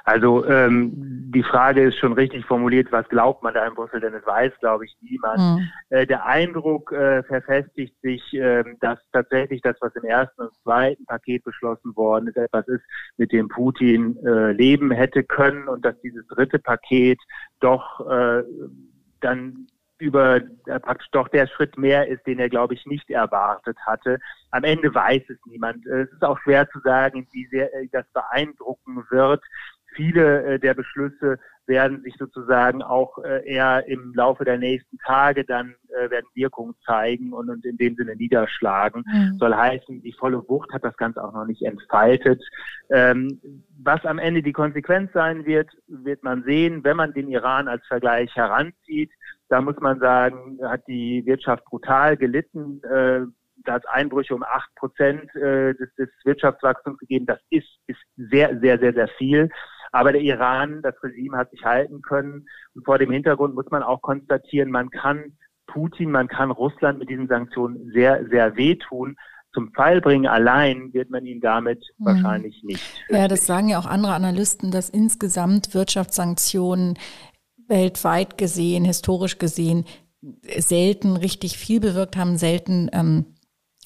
Also ähm, die Frage ist schon richtig formuliert, was glaubt man da in Brüssel, denn es weiß, glaube ich, niemand. Mhm. Äh, der Eindruck äh, verfestigt sich, äh, dass tatsächlich das, was im ersten und zweiten Paket beschlossen worden ist, etwas ist, mit dem Putin äh, leben hätte können und dass dieses dritte Paket doch äh, dann über äh, praktisch doch der Schritt mehr ist, den er, glaube ich, nicht erwartet hatte. Am Ende weiß es niemand. Es ist auch schwer zu sagen, wie sehr das beeindrucken wird viele äh, der Beschlüsse werden sich sozusagen auch äh, eher im Laufe der nächsten Tage dann äh, werden Wirkung zeigen und, und in dem Sinne niederschlagen. Mhm. Soll heißen, die volle Wucht hat das Ganze auch noch nicht entfaltet. Ähm, was am Ende die Konsequenz sein wird, wird man sehen, wenn man den Iran als Vergleich heranzieht. Da muss man sagen, hat die Wirtschaft brutal gelitten. Äh, da hat Einbrüche um acht Prozent äh, des, des Wirtschaftswachstums gegeben. Das ist, ist sehr, sehr, sehr, sehr viel. Aber der Iran, das Regime hat sich halten können. Und vor dem Hintergrund muss man auch konstatieren, man kann Putin, man kann Russland mit diesen Sanktionen sehr, sehr wehtun. Zum Fall bringen allein wird man ihn damit mhm. wahrscheinlich nicht. Ja, das sagen ja auch andere Analysten, dass insgesamt Wirtschaftssanktionen weltweit gesehen, historisch gesehen, selten richtig viel bewirkt haben, selten ähm,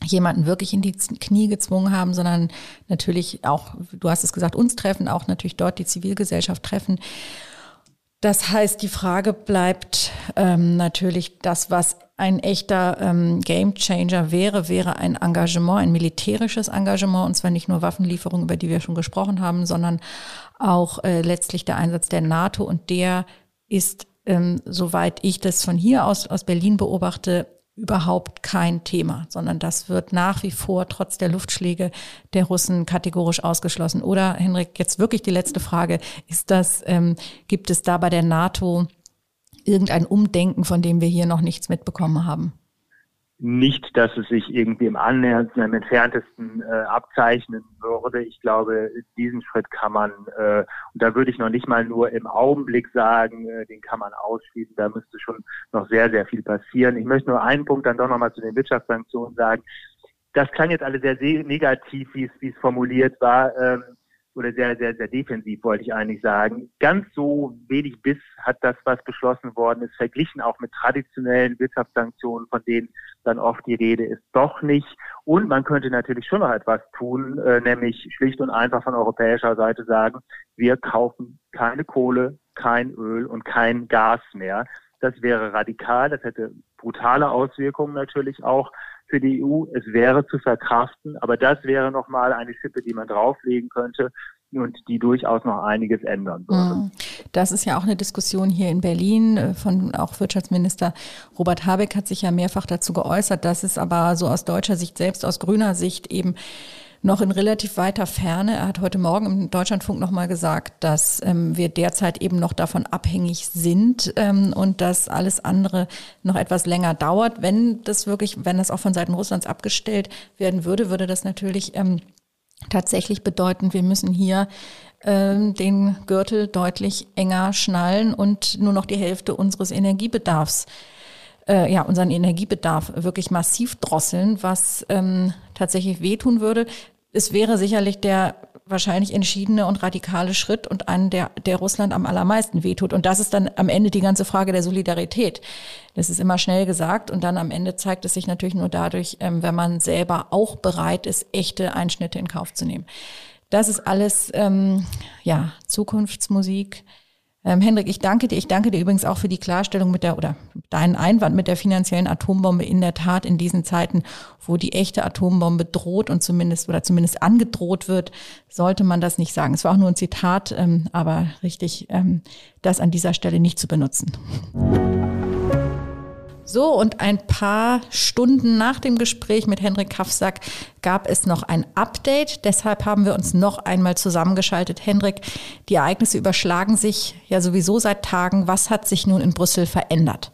jemanden wirklich in die Knie gezwungen haben, sondern natürlich auch, du hast es gesagt, uns treffen, auch natürlich dort die Zivilgesellschaft treffen. Das heißt, die Frage bleibt ähm, natürlich das, was ein echter ähm, Gamechanger wäre, wäre ein Engagement, ein militärisches Engagement, und zwar nicht nur Waffenlieferungen, über die wir schon gesprochen haben, sondern auch äh, letztlich der Einsatz der NATO. Und der ist, ähm, soweit ich das von hier aus, aus Berlin beobachte, überhaupt kein Thema, sondern das wird nach wie vor trotz der Luftschläge der Russen kategorisch ausgeschlossen. Oder Henrik, jetzt wirklich die letzte Frage: Ist das ähm, gibt es da bei der NATO irgendein Umdenken, von dem wir hier noch nichts mitbekommen haben? Nicht, dass es sich irgendwie im annäherndsten, im entferntesten äh, abzeichnen würde. Ich glaube, diesen Schritt kann man, äh, und da würde ich noch nicht mal nur im Augenblick sagen, äh, den kann man ausschließen. Da müsste schon noch sehr, sehr viel passieren. Ich möchte nur einen Punkt dann doch nochmal zu den Wirtschaftssanktionen sagen. Das klang jetzt alle sehr negativ, wie es, wie es formuliert war. Ähm, oder sehr, sehr, sehr defensiv, wollte ich eigentlich sagen. Ganz so wenig Biss hat das, was beschlossen worden ist, verglichen auch mit traditionellen Wirtschaftssanktionen, von denen dann oft die Rede ist, doch nicht. Und man könnte natürlich schon noch etwas tun, äh, nämlich schlicht und einfach von europäischer Seite sagen, wir kaufen keine Kohle, kein Öl und kein Gas mehr. Das wäre radikal, das hätte brutale Auswirkungen natürlich auch für die EU. Es wäre zu verkraften, aber das wäre nochmal eine Schippe, die man drauflegen könnte und die durchaus noch einiges ändern würde. Mhm. Das ist ja auch eine Diskussion hier in Berlin äh, von auch Wirtschaftsminister Robert Habeck hat sich ja mehrfach dazu geäußert, dass es aber so aus deutscher Sicht, selbst aus grüner Sicht eben noch in relativ weiter Ferne. Er hat heute Morgen im Deutschlandfunk nochmal gesagt, dass ähm, wir derzeit eben noch davon abhängig sind ähm, und dass alles andere noch etwas länger dauert. Wenn das wirklich, wenn das auch von Seiten Russlands abgestellt werden würde, würde das natürlich ähm, tatsächlich bedeuten, wir müssen hier ähm, den Gürtel deutlich enger schnallen und nur noch die Hälfte unseres Energiebedarfs äh, ja, unseren Energiebedarf wirklich massiv drosseln, was ähm, tatsächlich wehtun würde. Es wäre sicherlich der wahrscheinlich entschiedene und radikale Schritt und einen, der, der Russland am allermeisten wehtut. Und das ist dann am Ende die ganze Frage der Solidarität. Das ist immer schnell gesagt und dann am Ende zeigt es sich natürlich nur dadurch, ähm, wenn man selber auch bereit ist, echte Einschnitte in Kauf zu nehmen. Das ist alles ähm, ja Zukunftsmusik. Ähm, Hendrik, ich danke dir. Ich danke dir übrigens auch für die Klarstellung mit der oder deinen Einwand mit der finanziellen Atombombe. In der Tat in diesen Zeiten, wo die echte Atombombe droht und zumindest oder zumindest angedroht wird, sollte man das nicht sagen. Es war auch nur ein Zitat, ähm, aber richtig, ähm, das an dieser Stelle nicht zu benutzen. So, und ein paar Stunden nach dem Gespräch mit Henrik Kaffsack gab es noch ein Update. Deshalb haben wir uns noch einmal zusammengeschaltet. Henrik, die Ereignisse überschlagen sich ja sowieso seit Tagen. Was hat sich nun in Brüssel verändert?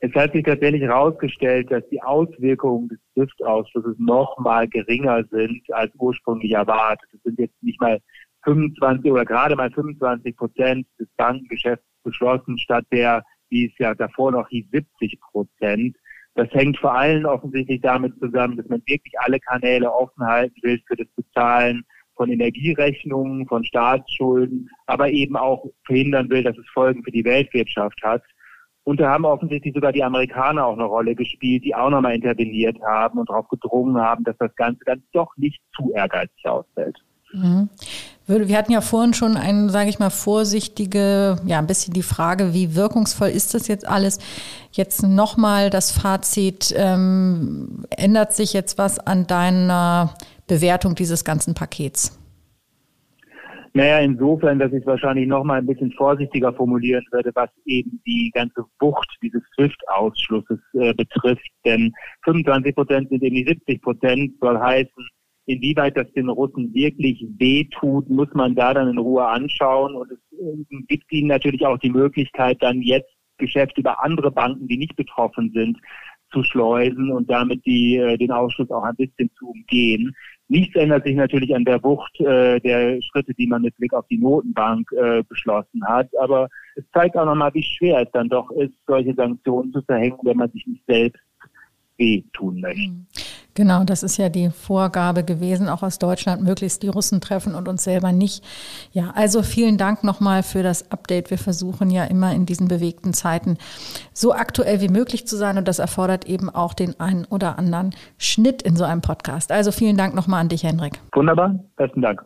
Es hat sich tatsächlich herausgestellt, dass die Auswirkungen des SWIFT-Ausschlusses noch mal geringer sind als ursprünglich erwartet. Es sind jetzt nicht mal 25 oder gerade mal 25 Prozent des Bankengeschäfts beschlossen, statt der wie es ja davor noch hieß, 70 Prozent. Das hängt vor allem offensichtlich damit zusammen, dass man wirklich alle Kanäle offen halten will für das Bezahlen von Energierechnungen, von Staatsschulden, aber eben auch verhindern will, dass es Folgen für die Weltwirtschaft hat. Und da haben offensichtlich sogar die Amerikaner auch eine Rolle gespielt, die auch nochmal interveniert haben und darauf gedrungen haben, dass das Ganze dann doch nicht zu ehrgeizig ausfällt. Mhm. Wir hatten ja vorhin schon eine, sage ich mal, vorsichtige, ja, ein bisschen die Frage, wie wirkungsvoll ist das jetzt alles? Jetzt nochmal das Fazit, ähm, ändert sich jetzt was an deiner Bewertung dieses ganzen Pakets? Naja, insofern, dass ich es wahrscheinlich nochmal ein bisschen vorsichtiger formulieren würde, was eben die ganze Wucht dieses SWIFT-Ausschlusses äh, betrifft. Denn 25 Prozent sind eben die 70 Prozent, soll heißen, Inwieweit das den Russen wirklich wehtut, muss man da dann in Ruhe anschauen. Und es äh, gibt ihnen natürlich auch die Möglichkeit, dann jetzt Geschäfte über andere Banken, die nicht betroffen sind, zu schleusen und damit die, äh, den Ausschuss auch ein bisschen zu umgehen. Nichts ändert sich natürlich an der Wucht äh, der Schritte, die man mit Blick auf die Notenbank äh, beschlossen hat. Aber es zeigt auch nochmal, wie schwer es dann doch ist, solche Sanktionen zu verhängen, wenn man sich nicht selbst wehtun möchte. Hm. Genau, das ist ja die Vorgabe gewesen, auch aus Deutschland möglichst die Russen treffen und uns selber nicht. Ja, also vielen Dank nochmal für das Update. Wir versuchen ja immer in diesen bewegten Zeiten so aktuell wie möglich zu sein und das erfordert eben auch den einen oder anderen Schnitt in so einem Podcast. Also vielen Dank nochmal an dich, Henrik. Wunderbar, besten Dank.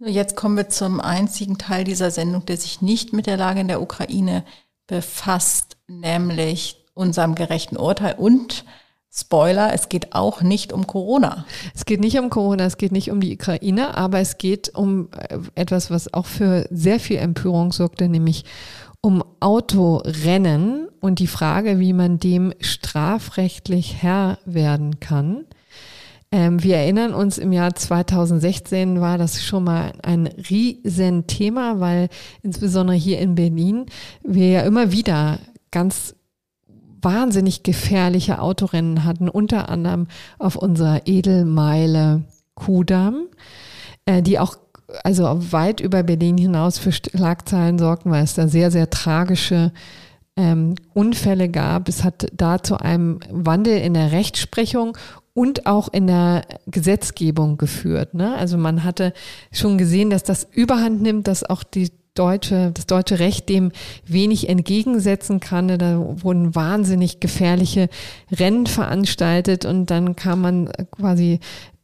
Jetzt kommen wir zum einzigen Teil dieser Sendung, der sich nicht mit der Lage in der Ukraine befasst, nämlich unserem gerechten Urteil und Spoiler, es geht auch nicht um Corona. Es geht nicht um Corona, es geht nicht um die Ukraine, aber es geht um äh, etwas, was auch für sehr viel Empörung sorgte, nämlich um Autorennen und die Frage, wie man dem strafrechtlich Herr werden kann. Ähm, wir erinnern uns, im Jahr 2016 war das schon mal ein Riesenthema, weil insbesondere hier in Berlin wir ja immer wieder ganz wahnsinnig gefährliche Autorennen hatten, unter anderem auf unserer Edelmeile Kudamm, äh, die auch also weit über Berlin hinaus für Schlagzeilen sorgten, weil es da sehr, sehr tragische ähm, Unfälle gab. Es hat da zu einem Wandel in der Rechtsprechung und auch in der Gesetzgebung geführt. Ne? Also man hatte schon gesehen, dass das Überhand nimmt, dass auch die deutsche, das deutsche Recht dem wenig entgegensetzen kann. Da wurden wahnsinnig gefährliche Rennen veranstaltet und dann kam man quasi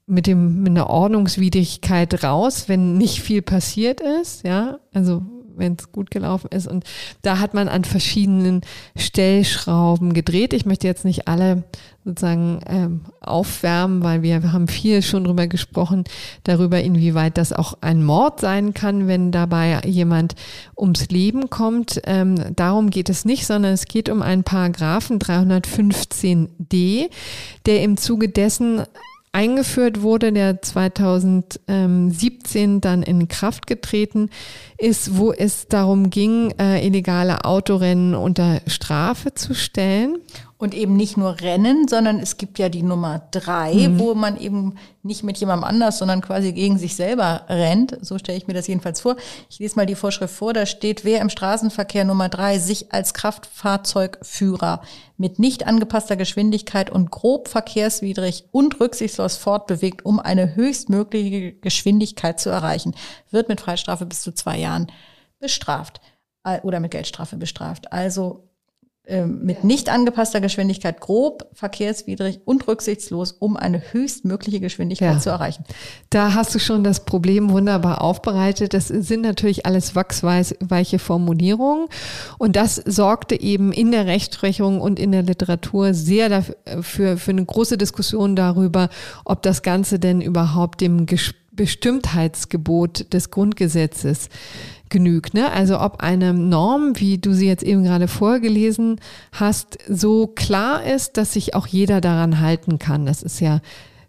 mit dem mit einer Ordnungswidrigkeit raus, wenn nicht viel passiert ist, ja, also wenn es gut gelaufen ist. Und da hat man an verschiedenen Stellschrauben gedreht. Ich möchte jetzt nicht alle sozusagen ähm, aufwärmen, weil wir, haben viel schon drüber gesprochen, darüber, inwieweit das auch ein Mord sein kann, wenn dabei jemand ums Leben kommt. Ähm, darum geht es nicht, sondern es geht um einen Paragraphen 315d, der im Zuge dessen eingeführt wurde, der 2017 dann in Kraft getreten ist, wo es darum ging, äh, illegale Autorennen unter Strafe zu stellen. Und eben nicht nur Rennen, sondern es gibt ja die Nummer drei, mhm. wo man eben nicht mit jemandem anders, sondern quasi gegen sich selber rennt. So stelle ich mir das jedenfalls vor. Ich lese mal die Vorschrift vor. Da steht, wer im Straßenverkehr Nummer drei sich als Kraftfahrzeugführer mit nicht angepasster Geschwindigkeit und grob verkehrswidrig und rücksichtslos fortbewegt, um eine höchstmögliche Geschwindigkeit zu erreichen, wird mit Freistrafe bis zu zwei Jahren bestraft oder mit Geldstrafe bestraft. Also mit nicht angepasster Geschwindigkeit grob, verkehrswidrig und rücksichtslos, um eine höchstmögliche Geschwindigkeit ja. zu erreichen. Da hast du schon das Problem wunderbar aufbereitet. Das sind natürlich alles wachsweiche Formulierungen. Und das sorgte eben in der Rechtsprechung und in der Literatur sehr dafür, für eine große Diskussion darüber, ob das Ganze denn überhaupt dem Bestimmtheitsgebot des Grundgesetzes genügt. Ne? Also ob eine Norm, wie du sie jetzt eben gerade vorgelesen hast, so klar ist, dass sich auch jeder daran halten kann. Das ist ja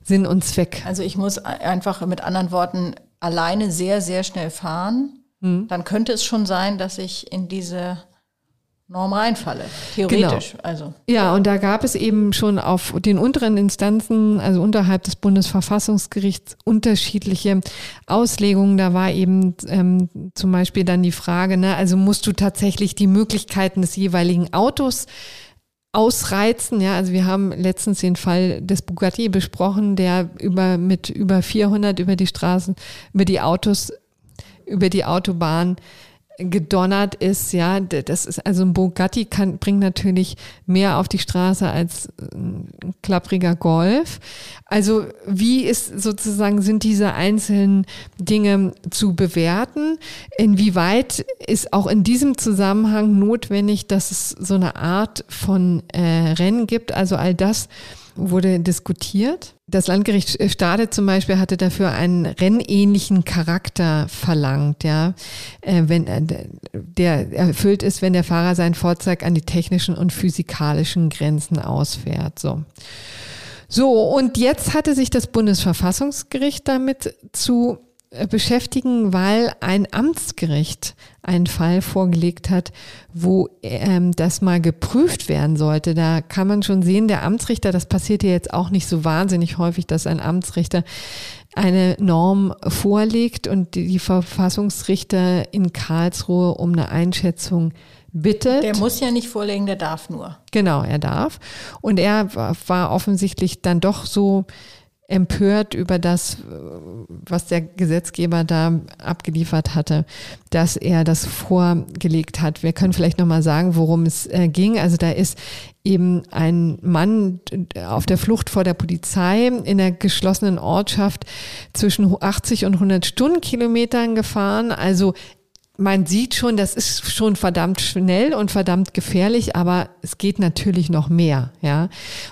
Sinn und Zweck. Also ich muss einfach mit anderen Worten alleine sehr, sehr schnell fahren. Hm. Dann könnte es schon sein, dass ich in diese Norm reinfalle, theoretisch. Genau. Also. Ja, und da gab es eben schon auf den unteren Instanzen, also unterhalb des Bundesverfassungsgerichts, unterschiedliche Auslegungen. Da war eben ähm, zum Beispiel dann die Frage, ne, also musst du tatsächlich die Möglichkeiten des jeweiligen Autos ausreizen. Ja, also wir haben letztens den Fall des Bugatti besprochen, der über mit über 400 über die Straßen, über die Autos, über die Autobahn gedonnert ist, ja, das ist also ein Bugatti kann, bringt natürlich mehr auf die Straße als ein klappriger Golf. Also wie ist sozusagen sind diese einzelnen Dinge zu bewerten? Inwieweit ist auch in diesem Zusammenhang notwendig, dass es so eine Art von äh, Rennen gibt? Also all das wurde diskutiert. Das Landgericht Stade zum Beispiel hatte dafür einen rennähnlichen Charakter verlangt, ja, äh, wenn äh, der erfüllt ist, wenn der Fahrer sein Fahrzeug an die technischen und physikalischen Grenzen ausfährt. So. So, und jetzt hatte sich das Bundesverfassungsgericht damit zu beschäftigen, weil ein Amtsgericht einen Fall vorgelegt hat, wo ähm, das mal geprüft werden sollte. Da kann man schon sehen, der Amtsrichter, das passiert ja jetzt auch nicht so wahnsinnig häufig, dass ein Amtsrichter eine Norm vorlegt und die Verfassungsrichter in Karlsruhe um eine Einschätzung bittet. Der muss ja nicht vorlegen, der darf nur. Genau, er darf. Und er war offensichtlich dann doch so empört über das, was der Gesetzgeber da abgeliefert hatte, dass er das vorgelegt hat. Wir können vielleicht nochmal sagen, worum es äh, ging. Also da ist eben ein Mann auf der Flucht vor der Polizei in der geschlossenen Ortschaft zwischen 80 und 100 Stundenkilometern gefahren. Also man sieht schon, das ist schon verdammt schnell und verdammt gefährlich, aber es geht natürlich noch mehr, ja.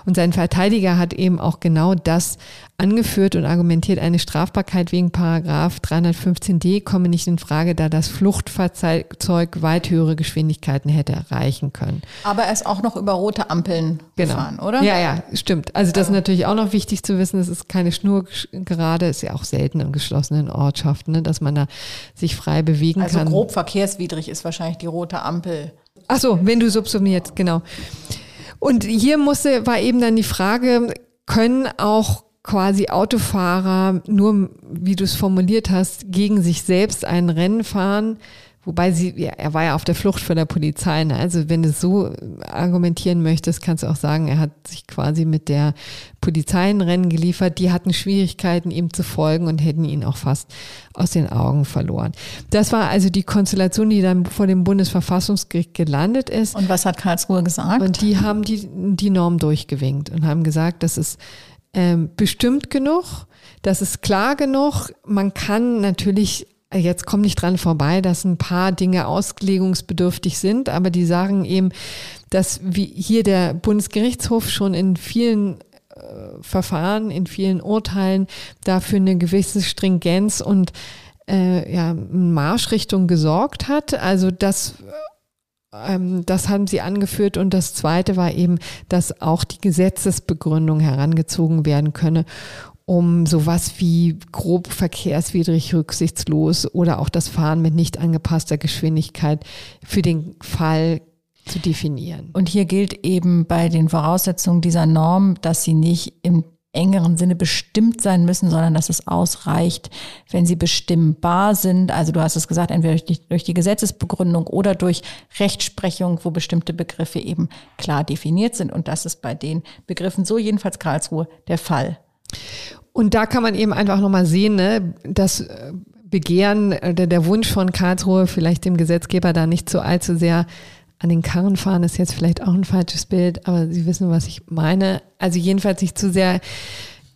Und sein Verteidiger hat eben auch genau das angeführt und argumentiert, eine Strafbarkeit wegen Paragraph 315d komme nicht in Frage, da das Fluchtfahrzeug weit höhere Geschwindigkeiten hätte erreichen können. Aber er ist auch noch über rote Ampeln genau. gefahren, oder? Ja, ja, stimmt. Also das ist natürlich auch noch wichtig zu wissen, es ist keine Schnurgerade, ist ja auch selten in geschlossenen Ortschaften, ne, dass man da sich frei bewegen also kann. Also grob verkehrswidrig ist wahrscheinlich die rote Ampel. Ach so, wenn du subsumiert, genau. Und hier musste, war eben dann die Frage, können auch quasi Autofahrer nur, wie du es formuliert hast, gegen sich selbst ein Rennen fahren, Wobei sie, ja, er war ja auf der Flucht vor der Polizei. Ne? Also wenn du so argumentieren möchtest, kannst du auch sagen, er hat sich quasi mit der Polizei in Rennen geliefert. Die hatten Schwierigkeiten, ihm zu folgen und hätten ihn auch fast aus den Augen verloren. Das war also die Konstellation, die dann vor dem Bundesverfassungsgericht gelandet ist. Und was hat Karlsruhe gesagt? Und die haben die, die Norm durchgewinkt und haben gesagt, das ist ähm, bestimmt genug, das ist klar genug. Man kann natürlich Jetzt kommt nicht dran vorbei, dass ein paar Dinge auslegungsbedürftig sind, aber die sagen eben, dass wie hier der Bundesgerichtshof schon in vielen äh, Verfahren, in vielen Urteilen dafür eine gewisse Stringenz und äh, ja, Marschrichtung gesorgt hat. Also das das haben sie angeführt. Und das Zweite war eben, dass auch die Gesetzesbegründung herangezogen werden könne um sowas wie grob verkehrswidrig, rücksichtslos oder auch das Fahren mit nicht angepasster Geschwindigkeit für den Fall zu definieren. Und hier gilt eben bei den Voraussetzungen dieser Norm, dass sie nicht im engeren Sinne bestimmt sein müssen, sondern dass es ausreicht, wenn sie bestimmbar sind. Also du hast es gesagt, entweder durch die, durch die Gesetzesbegründung oder durch Rechtsprechung, wo bestimmte Begriffe eben klar definiert sind. Und das ist bei den Begriffen so jedenfalls Karlsruhe der Fall. Und da kann man eben einfach nochmal sehen, ne, dass äh, Begehren, äh, der, der Wunsch von Karlsruhe, vielleicht dem Gesetzgeber da nicht so allzu sehr an den Karren fahren, ist jetzt vielleicht auch ein falsches Bild, aber Sie wissen, was ich meine. Also jedenfalls nicht zu sehr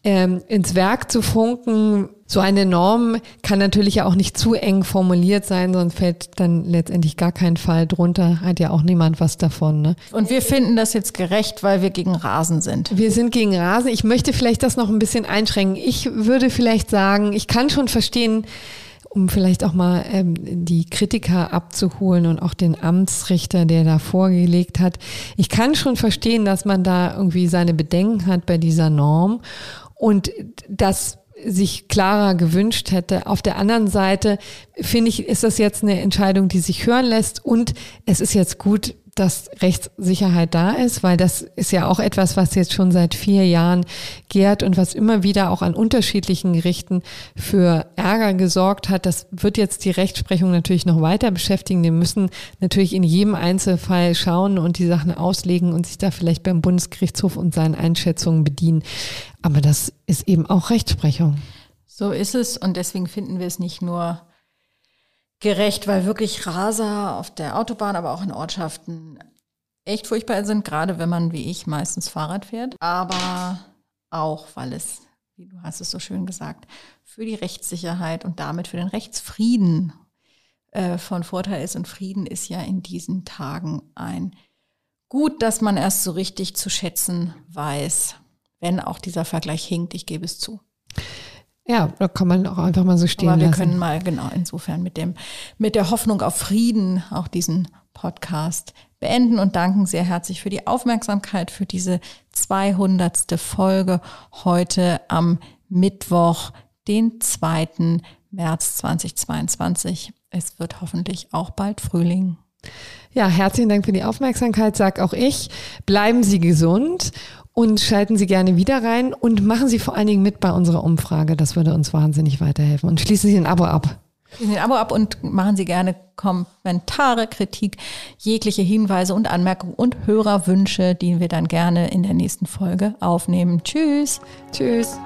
ähm, ins Werk zu funken. So eine Norm kann natürlich ja auch nicht zu eng formuliert sein, sonst fällt dann letztendlich gar kein Fall drunter. Hat ja auch niemand was davon. Ne? Und wir finden das jetzt gerecht, weil wir gegen Rasen sind. Wir sind gegen Rasen. Ich möchte vielleicht das noch ein bisschen einschränken. Ich würde vielleicht sagen, ich kann schon verstehen, um vielleicht auch mal ähm, die Kritiker abzuholen und auch den Amtsrichter, der da vorgelegt hat. Ich kann schon verstehen, dass man da irgendwie seine Bedenken hat bei dieser Norm und das sich klarer gewünscht hätte. Auf der anderen Seite finde ich, ist das jetzt eine Entscheidung, die sich hören lässt und es ist jetzt gut, dass Rechtssicherheit da ist, weil das ist ja auch etwas, was jetzt schon seit vier Jahren gärt und was immer wieder auch an unterschiedlichen Gerichten für Ärger gesorgt hat. Das wird jetzt die Rechtsprechung natürlich noch weiter beschäftigen. Die müssen natürlich in jedem Einzelfall schauen und die Sachen auslegen und sich da vielleicht beim Bundesgerichtshof und seinen Einschätzungen bedienen. Aber das ist eben auch Rechtsprechung. So ist es und deswegen finden wir es nicht nur gerecht, weil wirklich Raser auf der Autobahn, aber auch in Ortschaften echt furchtbar sind, gerade wenn man wie ich meistens Fahrrad fährt. Aber auch, weil es, wie du hast es so schön gesagt, für die Rechtssicherheit und damit für den Rechtsfrieden äh, von Vorteil ist. Und Frieden ist ja in diesen Tagen ein Gut, dass man erst so richtig zu schätzen weiß, wenn auch dieser Vergleich hinkt, ich gebe es zu. Ja, da kann man auch einfach mal so stehen Aber wir lassen. können mal genau insofern mit dem mit der Hoffnung auf Frieden auch diesen Podcast beenden und danken sehr herzlich für die Aufmerksamkeit für diese 200. Folge heute am Mittwoch, den 2. März 2022. Es wird hoffentlich auch bald Frühling. Ja, herzlichen Dank für die Aufmerksamkeit, sag auch ich. Bleiben Sie gesund und schalten Sie gerne wieder rein und machen Sie vor allen Dingen mit bei unserer Umfrage. Das würde uns wahnsinnig weiterhelfen. Und schließen Sie ein Abo ab. Schließen Sie ein Abo ab und machen Sie gerne Kommentare, Kritik, jegliche Hinweise und Anmerkungen und Hörerwünsche, die wir dann gerne in der nächsten Folge aufnehmen. Tschüss. Tschüss.